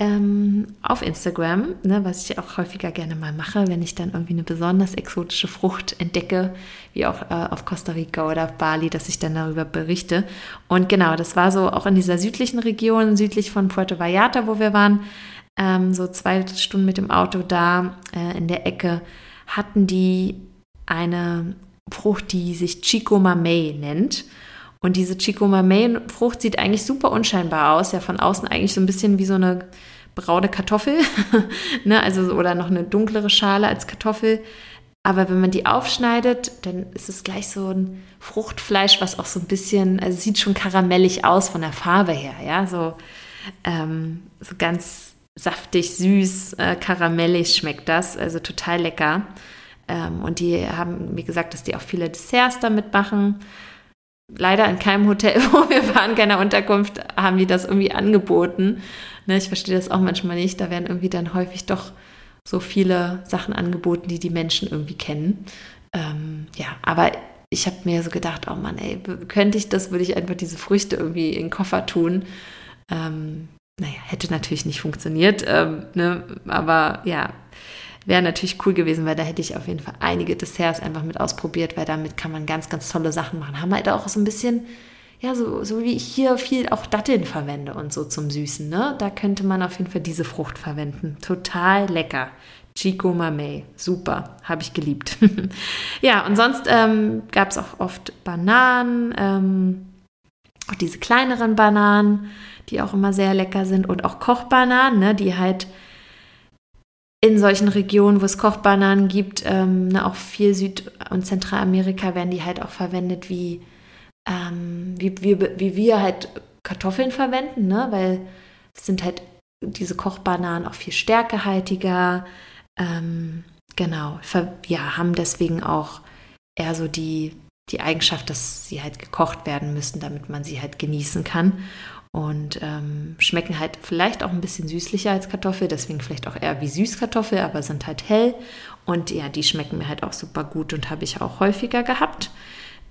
ähm, auf Instagram, ne, was ich auch häufiger gerne mal mache, wenn ich dann irgendwie eine besonders exotische Frucht entdecke, wie auch äh, auf Costa Rica oder auf Bali, dass ich dann darüber berichte. Und genau, das war so auch in dieser südlichen Region, südlich von Puerto Vallarta, wo wir waren, ähm, so zwei Stunden mit dem Auto da äh, in der Ecke, hatten die eine Frucht, die sich Chico Mamey nennt. Und diese Chico Mamey-Frucht sieht eigentlich super unscheinbar aus, ja von außen eigentlich so ein bisschen wie so eine braune Kartoffel, ne? also oder noch eine dunklere Schale als Kartoffel. Aber wenn man die aufschneidet, dann ist es gleich so ein Fruchtfleisch, was auch so ein bisschen, also sieht schon karamellig aus von der Farbe her, ja, so, ähm, so ganz saftig, süß, äh, karamellig schmeckt das, also total lecker. Ähm, und die haben mir gesagt, dass die auch viele Desserts damit machen leider in keinem Hotel, wo wir waren, keiner Unterkunft, haben die das irgendwie angeboten. Ne, ich verstehe das auch manchmal nicht. Da werden irgendwie dann häufig doch so viele Sachen angeboten, die die Menschen irgendwie kennen. Ähm, ja, aber ich habe mir so gedacht, oh Mann, ey, könnte ich das, würde ich einfach diese Früchte irgendwie in den Koffer tun. Ähm, naja, hätte natürlich nicht funktioniert, ähm, ne? aber ja, wäre natürlich cool gewesen, weil da hätte ich auf jeden Fall einige Desserts einfach mit ausprobiert, weil damit kann man ganz, ganz tolle Sachen machen. Haben halt auch so ein bisschen, ja, so, so wie ich hier viel auch Datteln verwende und so zum Süßen, ne? Da könnte man auf jeden Fall diese Frucht verwenden. Total lecker. Chico Mamey, super, habe ich geliebt. ja, und sonst ähm, gab es auch oft Bananen, ähm, auch diese kleineren Bananen, die auch immer sehr lecker sind und auch Kochbananen, ne, die halt in solchen Regionen, wo es Kochbananen gibt, ähm, ne, auch viel Süd- und Zentralamerika werden die halt auch verwendet, wie, ähm, wie, wie, wie wir halt Kartoffeln verwenden, ne? weil es sind halt diese Kochbananen auch viel stärkehaltiger. Ähm, genau, ja, haben deswegen auch eher so die, die Eigenschaft, dass sie halt gekocht werden müssen, damit man sie halt genießen kann und ähm, schmecken halt vielleicht auch ein bisschen süßlicher als Kartoffel, deswegen vielleicht auch eher wie Süßkartoffel, aber sind halt hell und ja, die schmecken mir halt auch super gut und habe ich auch häufiger gehabt.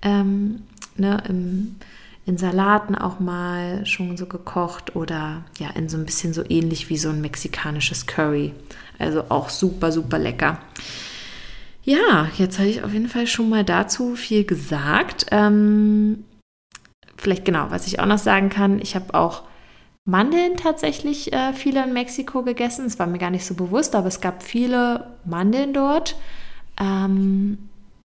Ähm, ne, im, in Salaten auch mal schon so gekocht oder ja, in so ein bisschen so ähnlich wie so ein mexikanisches Curry. Also auch super, super lecker. Ja, jetzt habe ich auf jeden Fall schon mal dazu viel gesagt. Ähm, vielleicht genau, was ich auch noch sagen kann, ich habe auch Mandeln tatsächlich äh, viele in Mexiko gegessen. Es war mir gar nicht so bewusst, aber es gab viele Mandeln dort. Ähm,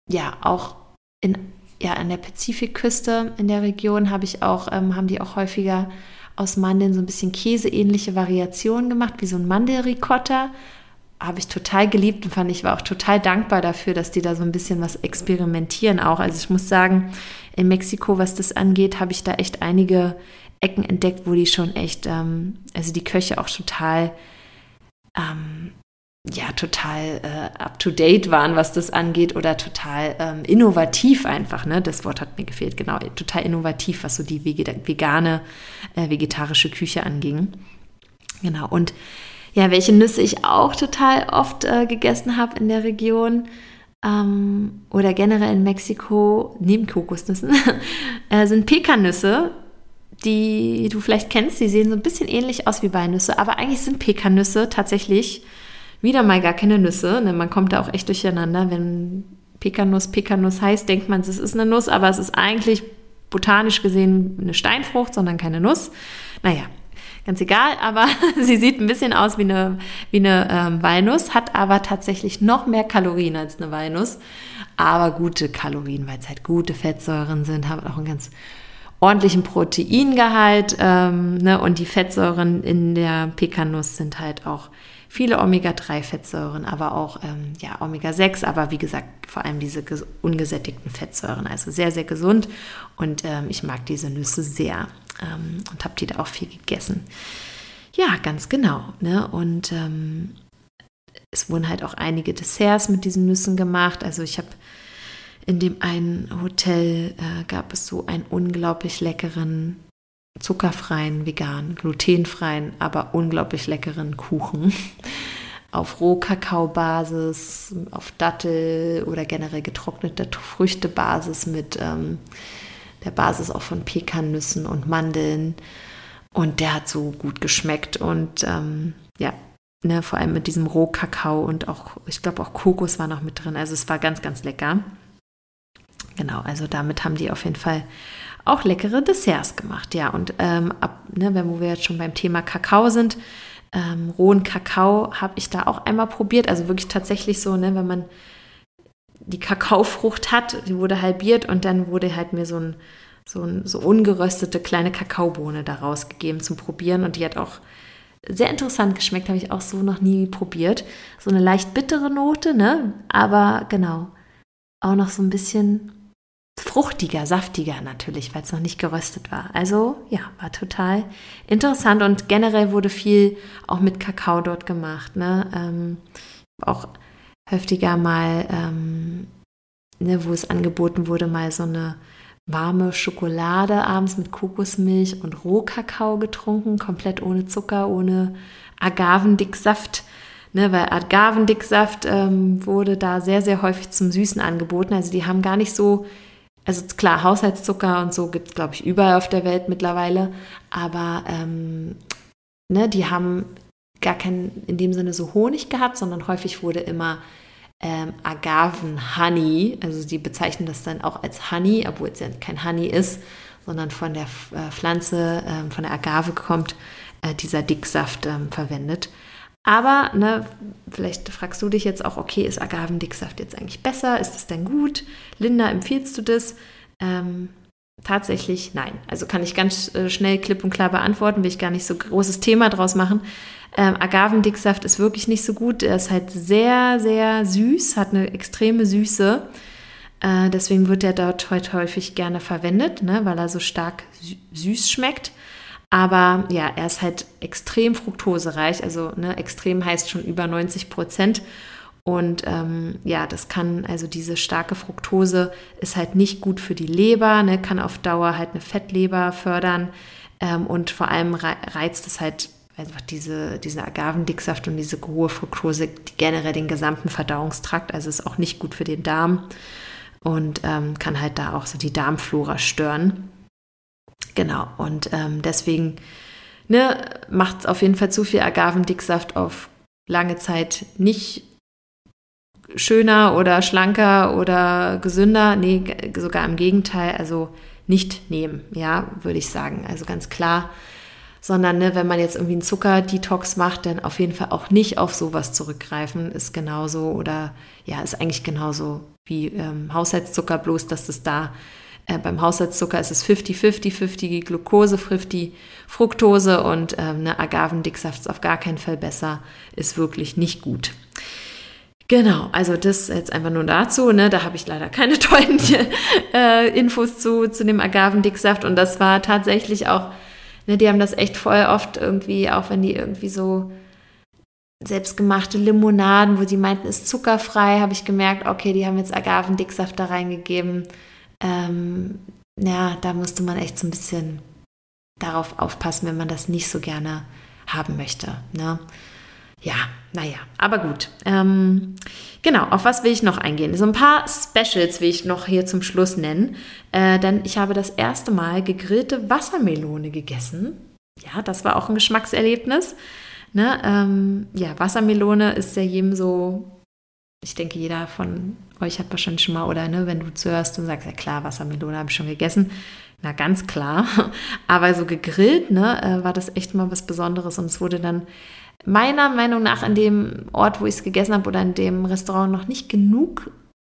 ja, auch in, ja, an der Pazifikküste in der Region habe ich auch, ähm, haben die auch häufiger aus Mandeln so ein bisschen käseähnliche Variationen gemacht, wie so ein Mandelricotta. Habe ich total geliebt und fand ich war auch total dankbar dafür, dass die da so ein bisschen was experimentieren auch. Also ich muss sagen, in Mexiko, was das angeht, habe ich da echt einige Ecken entdeckt, wo die schon echt, ähm, also die Köche auch total ähm, ja total äh, up to date waren, was das angeht, oder total ähm, innovativ einfach. Ne? Das Wort hat mir gefehlt, genau, total innovativ, was so die vegane, äh, vegetarische Küche anging. Genau. Und ja, welche Nüsse ich auch total oft äh, gegessen habe in der Region ähm, oder generell in Mexiko, neben Kokosnüssen, äh, sind Pekannüsse die du vielleicht kennst. Die sehen so ein bisschen ähnlich aus wie Walnüsse, aber eigentlich sind Pekannüsse tatsächlich wieder mal gar keine Nüsse. Ne? Man kommt da auch echt durcheinander. Wenn Pekanuss Pekanuss heißt, denkt man, es ist eine Nuss, aber es ist eigentlich botanisch gesehen eine Steinfrucht, sondern keine Nuss. Naja, ganz egal, aber sie sieht ein bisschen aus wie eine, wie eine ähm, Walnuss, hat aber tatsächlich noch mehr Kalorien als eine Walnuss. Aber gute Kalorien, weil es halt gute Fettsäuren sind, haben auch einen ganz ordentlichen Proteingehalt. Ähm, ne? Und die Fettsäuren in der Pekanuss sind halt auch viele Omega-3-Fettsäuren, aber auch ähm, ja, Omega-6, aber wie gesagt, vor allem diese ungesättigten Fettsäuren. Also sehr, sehr gesund und ähm, ich mag diese Nüsse sehr ähm, und habe die da auch viel gegessen. Ja, ganz genau. Ne? Und ähm, es wurden halt auch einige Desserts mit diesen Nüssen gemacht. Also ich habe in dem einen Hotel äh, gab es so einen unglaublich leckeren zuckerfreien, veganen, glutenfreien, aber unglaublich leckeren Kuchen auf Rohkakaobasis, auf Dattel oder generell getrocknete Früchtebasis mit ähm, der Basis auch von Pekannüssen und Mandeln. Und der hat so gut geschmeckt und ähm, ja, ne, vor allem mit diesem Rohkakao und auch, ich glaube auch Kokos war noch mit drin. Also es war ganz, ganz lecker. Genau, also damit haben die auf jeden Fall auch leckere Desserts gemacht. Ja, und ähm, ab, ne, wenn wir jetzt schon beim Thema Kakao sind, ähm, rohen Kakao habe ich da auch einmal probiert. Also wirklich tatsächlich so, ne, wenn man die Kakaofrucht hat, die wurde halbiert und dann wurde halt mir so ein so, ein, so ungeröstete kleine Kakaobohne daraus gegeben zum Probieren und die hat auch sehr interessant geschmeckt, habe ich auch so noch nie probiert. So eine leicht bittere Note, ne? Aber genau, auch noch so ein bisschen fruchtiger, saftiger natürlich, weil es noch nicht geröstet war. Also ja, war total interessant und generell wurde viel auch mit Kakao dort gemacht. Ne? Ähm, auch heftiger mal, ähm, ne, wo es angeboten wurde, mal so eine warme Schokolade abends mit Kokosmilch und Rohkakao getrunken, komplett ohne Zucker, ohne Agavendicksaft. Ne, weil Agavendicksaft ähm, wurde da sehr, sehr häufig zum Süßen angeboten. Also die haben gar nicht so also klar, Haushaltszucker und so gibt es, glaube ich, überall auf der Welt mittlerweile. Aber ähm, ne, die haben gar keinen in dem Sinne so Honig gehabt, sondern häufig wurde immer ähm, Agaven-Honey, also die bezeichnen das dann auch als Honey, obwohl es ja kein Honey ist, sondern von der äh, Pflanze, äh, von der Agave kommt, äh, dieser Dicksaft ähm, verwendet. Aber ne, vielleicht fragst du dich jetzt auch, okay, ist Agavendicksaft jetzt eigentlich besser? Ist das denn gut? Linda, empfiehlst du das? Ähm, tatsächlich nein. Also kann ich ganz äh, schnell klipp und klar beantworten, will ich gar nicht so großes Thema draus machen. Ähm, Agavendicksaft ist wirklich nicht so gut. Er ist halt sehr, sehr süß, hat eine extreme Süße. Äh, deswegen wird er dort heute häufig gerne verwendet, ne, weil er so stark süß schmeckt. Aber ja, er ist halt extrem fruktosereich. Also ne, extrem heißt schon über 90 Prozent. Und ähm, ja, das kann, also diese starke Fructose ist halt nicht gut für die Leber, ne, kann auf Dauer halt eine Fettleber fördern. Ähm, und vor allem reizt es halt einfach diese, diesen Agavendicksaft und diese hohe Fructose generell den gesamten Verdauungstrakt. Also ist auch nicht gut für den Darm und ähm, kann halt da auch so die Darmflora stören. genau, und ähm, deswegen ne, macht es auf jeden Fall zu viel Agavendicksaft auf lange Zeit nicht schöner oder schlanker oder gesünder. Nee, sogar im Gegenteil, also nicht nehmen, ja, würde ich sagen. Also ganz klar. Sondern ne, wenn man jetzt irgendwie einen Zuckerdetox macht, dann auf jeden Fall auch nicht auf sowas zurückgreifen. Ist genauso oder ja, ist eigentlich genauso wie ähm, Haushaltszucker, bloß dass es da äh, beim Haushaltszucker ist es 50-50, 50 Glucose, 50 Fructose und ähm, eine Agavendicksaft ist auf gar keinen Fall besser, ist wirklich nicht gut. Genau, also das jetzt einfach nur dazu. Ne? Da habe ich leider keine tollen äh, Infos zu, zu dem Agavendicksaft. Und das war tatsächlich auch, ne, die haben das echt voll oft irgendwie, auch wenn die irgendwie so selbstgemachte Limonaden, wo sie meinten, ist zuckerfrei, habe ich gemerkt, okay, die haben jetzt Agavendicksaft da reingegeben. Ähm, ja, da musste man echt so ein bisschen darauf aufpassen, wenn man das nicht so gerne haben möchte. Ne? Ja, naja, aber gut. Ähm, genau, auf was will ich noch eingehen? So ein paar Specials will ich noch hier zum Schluss nennen, äh, denn ich habe das erste Mal gegrillte Wassermelone gegessen. Ja, das war auch ein Geschmackserlebnis. Ne? Ähm, ja, Wassermelone ist ja jedem so, ich denke, jeder von euch hat wahrscheinlich schon mal, oder ne, wenn du zuhörst und sagst, ja klar, Wassermelone habe ich schon gegessen. Na, ganz klar. Aber so gegrillt, ne, äh, war das echt mal was Besonderes und es wurde dann meiner Meinung nach an dem Ort, wo ich es gegessen habe oder in dem Restaurant noch nicht genug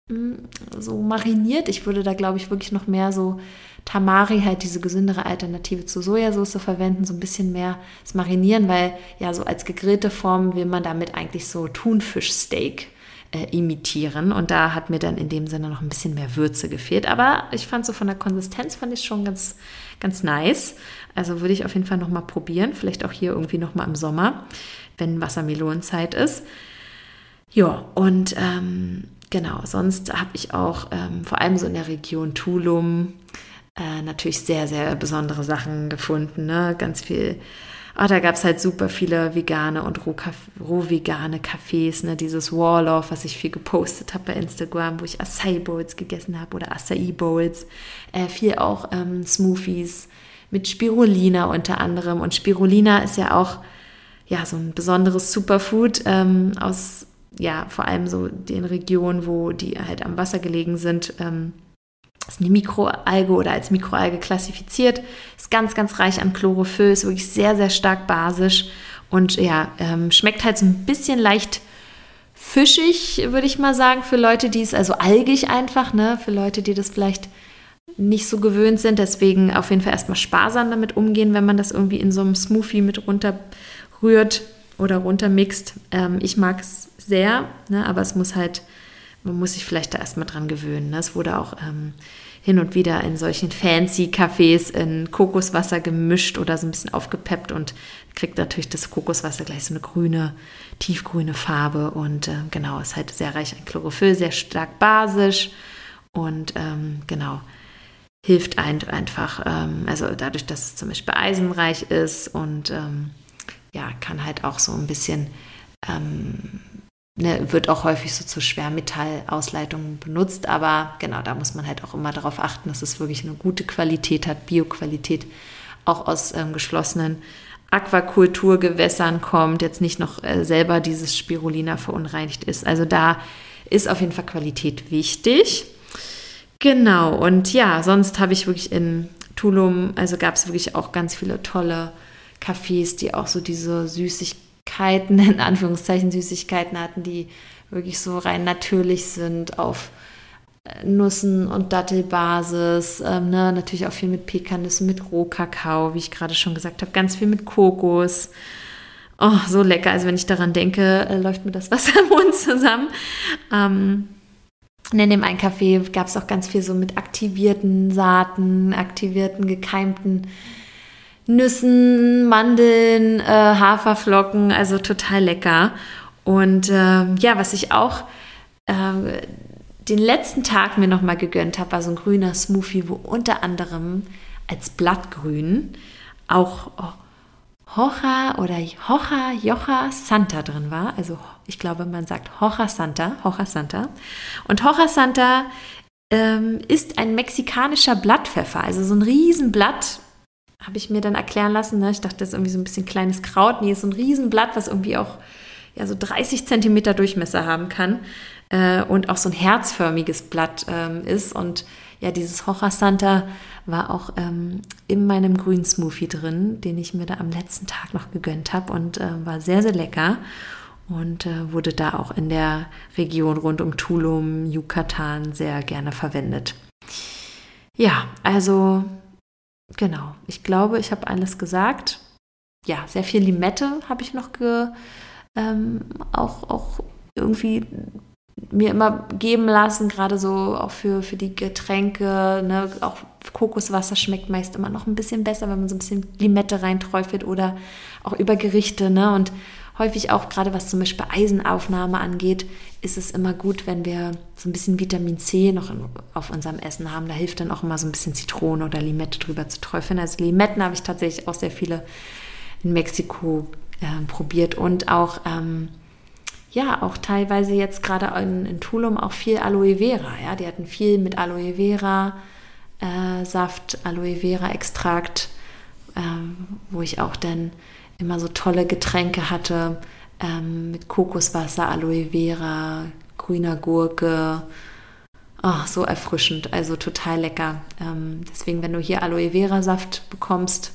hm, so mariniert. Ich würde da, glaube ich, wirklich noch mehr so Tamari, halt diese gesündere Alternative zu Sojasauce verwenden, so ein bisschen mehr das Marinieren, weil ja so als gegrillte Form will man damit eigentlich so Thunfischsteak äh, imitieren und da hat mir dann in dem Sinne noch ein bisschen mehr Würze gefehlt, aber ich fand so von der Konsistenz fand ich schon ganz ganz nice. Also würde ich auf jeden Fall noch mal probieren, vielleicht auch hier irgendwie noch mal im Sommer, wenn Wassermelonenzeit ist. Ja, und ähm, genau, sonst habe ich auch ähm, vor allem so in der Region Tulum äh, natürlich sehr, sehr besondere Sachen gefunden. Ne? Ganz viel Oh, da gab es halt super viele vegane und roh-vegane Cafés, ne? dieses Wall-Off, was ich viel gepostet habe bei Instagram, wo ich Acai Bowls gegessen habe oder Acai Bowls. Äh, viel auch ähm, Smoothies mit Spirulina unter anderem. Und Spirulina ist ja auch ja, so ein besonderes Superfood ähm, aus, ja, vor allem so den Regionen, wo die halt am Wasser gelegen sind. Ähm, ist eine Mikroalge oder als Mikroalge klassifiziert. Ist ganz, ganz reich an Chlorophyll, ist wirklich sehr, sehr stark basisch und ja, ähm, schmeckt halt so ein bisschen leicht fischig, würde ich mal sagen, für Leute, die es, also algig einfach, ne, für Leute, die das vielleicht nicht so gewöhnt sind. Deswegen auf jeden Fall erstmal sparsam damit umgehen, wenn man das irgendwie in so einem Smoothie mit runterrührt oder runtermixt. Ähm, ich mag es sehr, ne, aber es muss halt man muss sich vielleicht da erstmal dran gewöhnen. Ne? Es wurde auch ähm, hin und wieder in solchen fancy Cafés in Kokoswasser gemischt oder so ein bisschen aufgepeppt und kriegt natürlich das Kokoswasser gleich so eine grüne, tiefgrüne Farbe und äh, genau, ist halt sehr reich an Chlorophyll, sehr stark basisch und ähm, genau, hilft ein, einfach, ähm, also dadurch, dass es zum Beispiel eisenreich ist und ähm, ja, kann halt auch so ein bisschen ähm, ne, wird auch häufig so zur Schwermetallausleitung benutzt, aber genau, da muss man halt auch immer darauf achten, dass es wirklich eine gute Qualität hat, Bioqualität, auch aus ähm, geschlossenen Aquakulturgewässern kommt, jetzt nicht noch äh, selber dieses Spirulina verunreinigt ist. Also da ist auf jeden Fall Qualität wichtig. Genau, und ja, sonst habe ich wirklich in Tulum, also gab es wirklich auch ganz viele tolle Cafés, die auch so diese Süßigkeiten Süßigkeiten, in Anführungszeichen Süßigkeiten hatten, die wirklich so rein natürlich sind auf äh, Nussen- und Dattelbasis, ähm, ne? natürlich auch viel mit Pekannüssen, mit Rohkakao, wie ich gerade schon gesagt habe, ganz viel mit Kokos. Oh, so lecker. Also wenn ich daran denke, äh, läuft mir das Wasser im Mund zusammen. Ähm, in dem einen Café gab es auch ganz viel so mit aktivierten Saaten, aktivierten, gekeimten Nüssen, Mandeln, äh, Haferflocken, also total lecker. Und äh, ja, was ich auch äh, den letzten Tag mir nochmal gegönnt habe, war so ein grüner Smoothie, wo unter anderem als Blattgrün auch Hocha oder Hocha Jocha Santa drin war. Also ich glaube, man sagt Hocha Santa, Hocha Santa. Und Hocha Santa ähm, ist ein mexikanischer Blattpfeffer, also so ein Riesenblatt habe ich mir dann erklären lassen. Ne? Ich dachte, das ist irgendwie so ein bisschen kleines Kraut. Nee, ist so ein Riesenblatt, was irgendwie auch ja, so 30 Zentimeter Durchmesser haben kann äh, und auch so ein herzförmiges Blatt ähm, ist. Und ja, dieses Hochasanta war auch ähm, in meinem grünen Smoothie drin, den ich mir da am letzten Tag noch gegönnt habe und äh, war sehr, sehr lecker und äh, wurde da auch in der Region rund um Tulum, Yucatan sehr gerne verwendet. Ja, also genau, ich glaube, ich habe alles gesagt. Ja, sehr viel Limette habe ich noch ge, ähm, auch, auch irgendwie mir immer geben lassen, gerade so auch für, für die Getränke. Ne? Auch Kokoswasser schmeckt meist immer noch ein bisschen besser, wenn man so ein bisschen Limette reinträufelt oder auch über Gerichte. Ne? Und häufig auch gerade was zum Beispiel Eisenaufnahme angeht, ist es immer gut, wenn wir so ein bisschen Vitamin C noch in, auf unserem Essen haben. Da hilft dann auch immer so ein bisschen Zitrone oder Limette drüber zu träufeln. Also Limetten habe ich tatsächlich auch sehr viele in Mexiko äh, probiert und auch ähm, ja, auch teilweise jetzt gerade in, in, Tulum auch viel Aloe Vera. Ja, die hatten viel mit Aloe Vera äh, Saft, Aloe Vera Extrakt, äh, wo ich auch dann immer so tolle Getränke hatte ähm, mit Kokoswasser, Aloe Vera, grüner Gurke. Oh, so erfrischend, also total lecker. Ähm, deswegen, wenn du hier Aloe Vera Saft bekommst,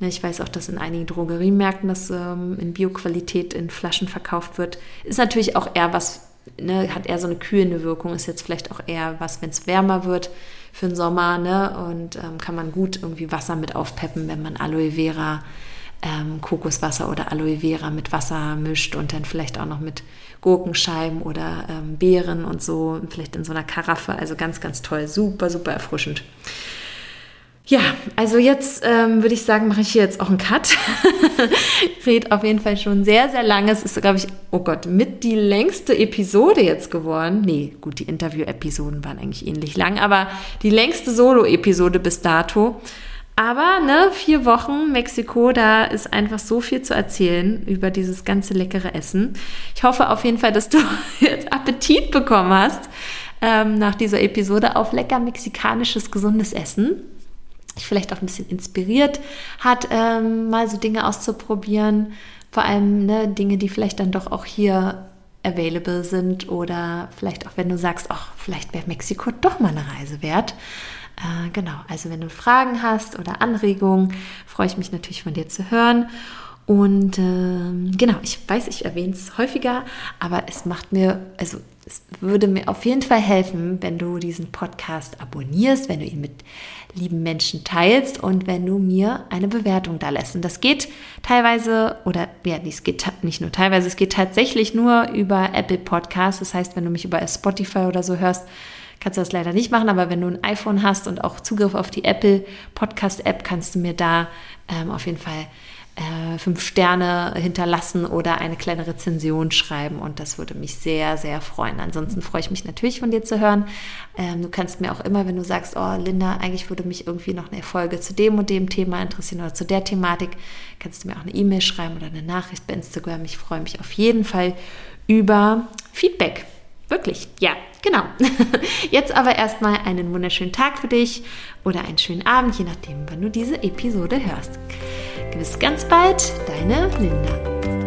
ne, ich weiß auch, dass in einigen Drogeriemärkten das ähm, in Bioqualität in Flaschen verkauft wird, ist natürlich auch eher was, ne, hat eher so eine kühlende Wirkung, ist jetzt vielleicht auch eher was, wenn es wärmer wird für den Sommer, ne, und ähm, kann man gut irgendwie Wasser mit aufpeppen, wenn man Aloe Vera ähm, Kokoswasser oder Aloe Vera mit Wasser mischt und dann vielleicht auch noch mit Gurkenscheiben oder ähm, Beeren und so, vielleicht in so einer Karaffe. Also ganz, ganz toll, super, super erfrischend. Ja, also jetzt ähm, würde ich sagen, mache ich hier jetzt auch einen Cut. Red auf jeden Fall schon sehr, sehr lange. Es ist, glaube ich, oh Gott, mit die längste Episode jetzt geworden. Nee, gut, die Interview-Episoden waren eigentlich ähnlich lang, aber die längste Solo-Episode bis dato. Aber ne, vier Wochen Mexiko, da ist einfach so viel zu erzählen über dieses ganze leckere Essen. Ich hoffe auf jeden Fall, dass du jetzt Appetit bekommen hast ähm, nach dieser Episode auf lecker mexikanisches, gesundes Essen. Ich vielleicht auch ein bisschen inspiriert hat, ähm, mal so Dinge auszuprobieren. Vor allem ne, Dinge, die vielleicht dann doch auch hier available sind oder vielleicht auch wenn du sagst, ach, vielleicht wäre Mexiko doch mal eine Reise wert. Äh, genau, also wenn du Fragen hast oder Anregungen, freue ich mich natürlich von dir zu hören. Und äh, genau, ich weiß, ich erwähne es häufiger, aber es macht mir, also es würde mir auf jeden Fall helfen, wenn du diesen Podcast abonnierst, wenn du ihn mit lieben Menschen teilst und wenn du mir eine Bewertung da lässt. Und das geht teilweise, oder ja, es geht nicht nur teilweise, es geht tatsächlich nur über Apple Podcasts. Das heißt, wenn du mich über Spotify oder so hörst, kannst du das leider nicht machen, aber wenn du ein iPhone hast und auch Zugriff auf die Apple Podcast App, kannst du mir da ähm, auf jeden Fall äh, fünf Sterne hinterlassen oder eine kleine Rezension schreiben und das würde mich sehr, sehr freuen. Ansonsten freue ich mich natürlich von dir zu hören. Ähm, du kannst mir auch immer, wenn du sagst, oh Linda, eigentlich würde mich irgendwie noch eine Folge zu dem und dem Thema interessieren oder zu der Thematik, kannst du mir auch eine E-Mail schreiben oder eine Nachricht bei Instagram. Ich freue mich auf jeden Fall über Feedback. Wirklich, ja, genau. Jetzt aber erstmal einen wunderschönen Tag für dich oder einen schönen Abend, je nachdem, wann du diese Episode hörst. Bis ganz bald, deine Linda.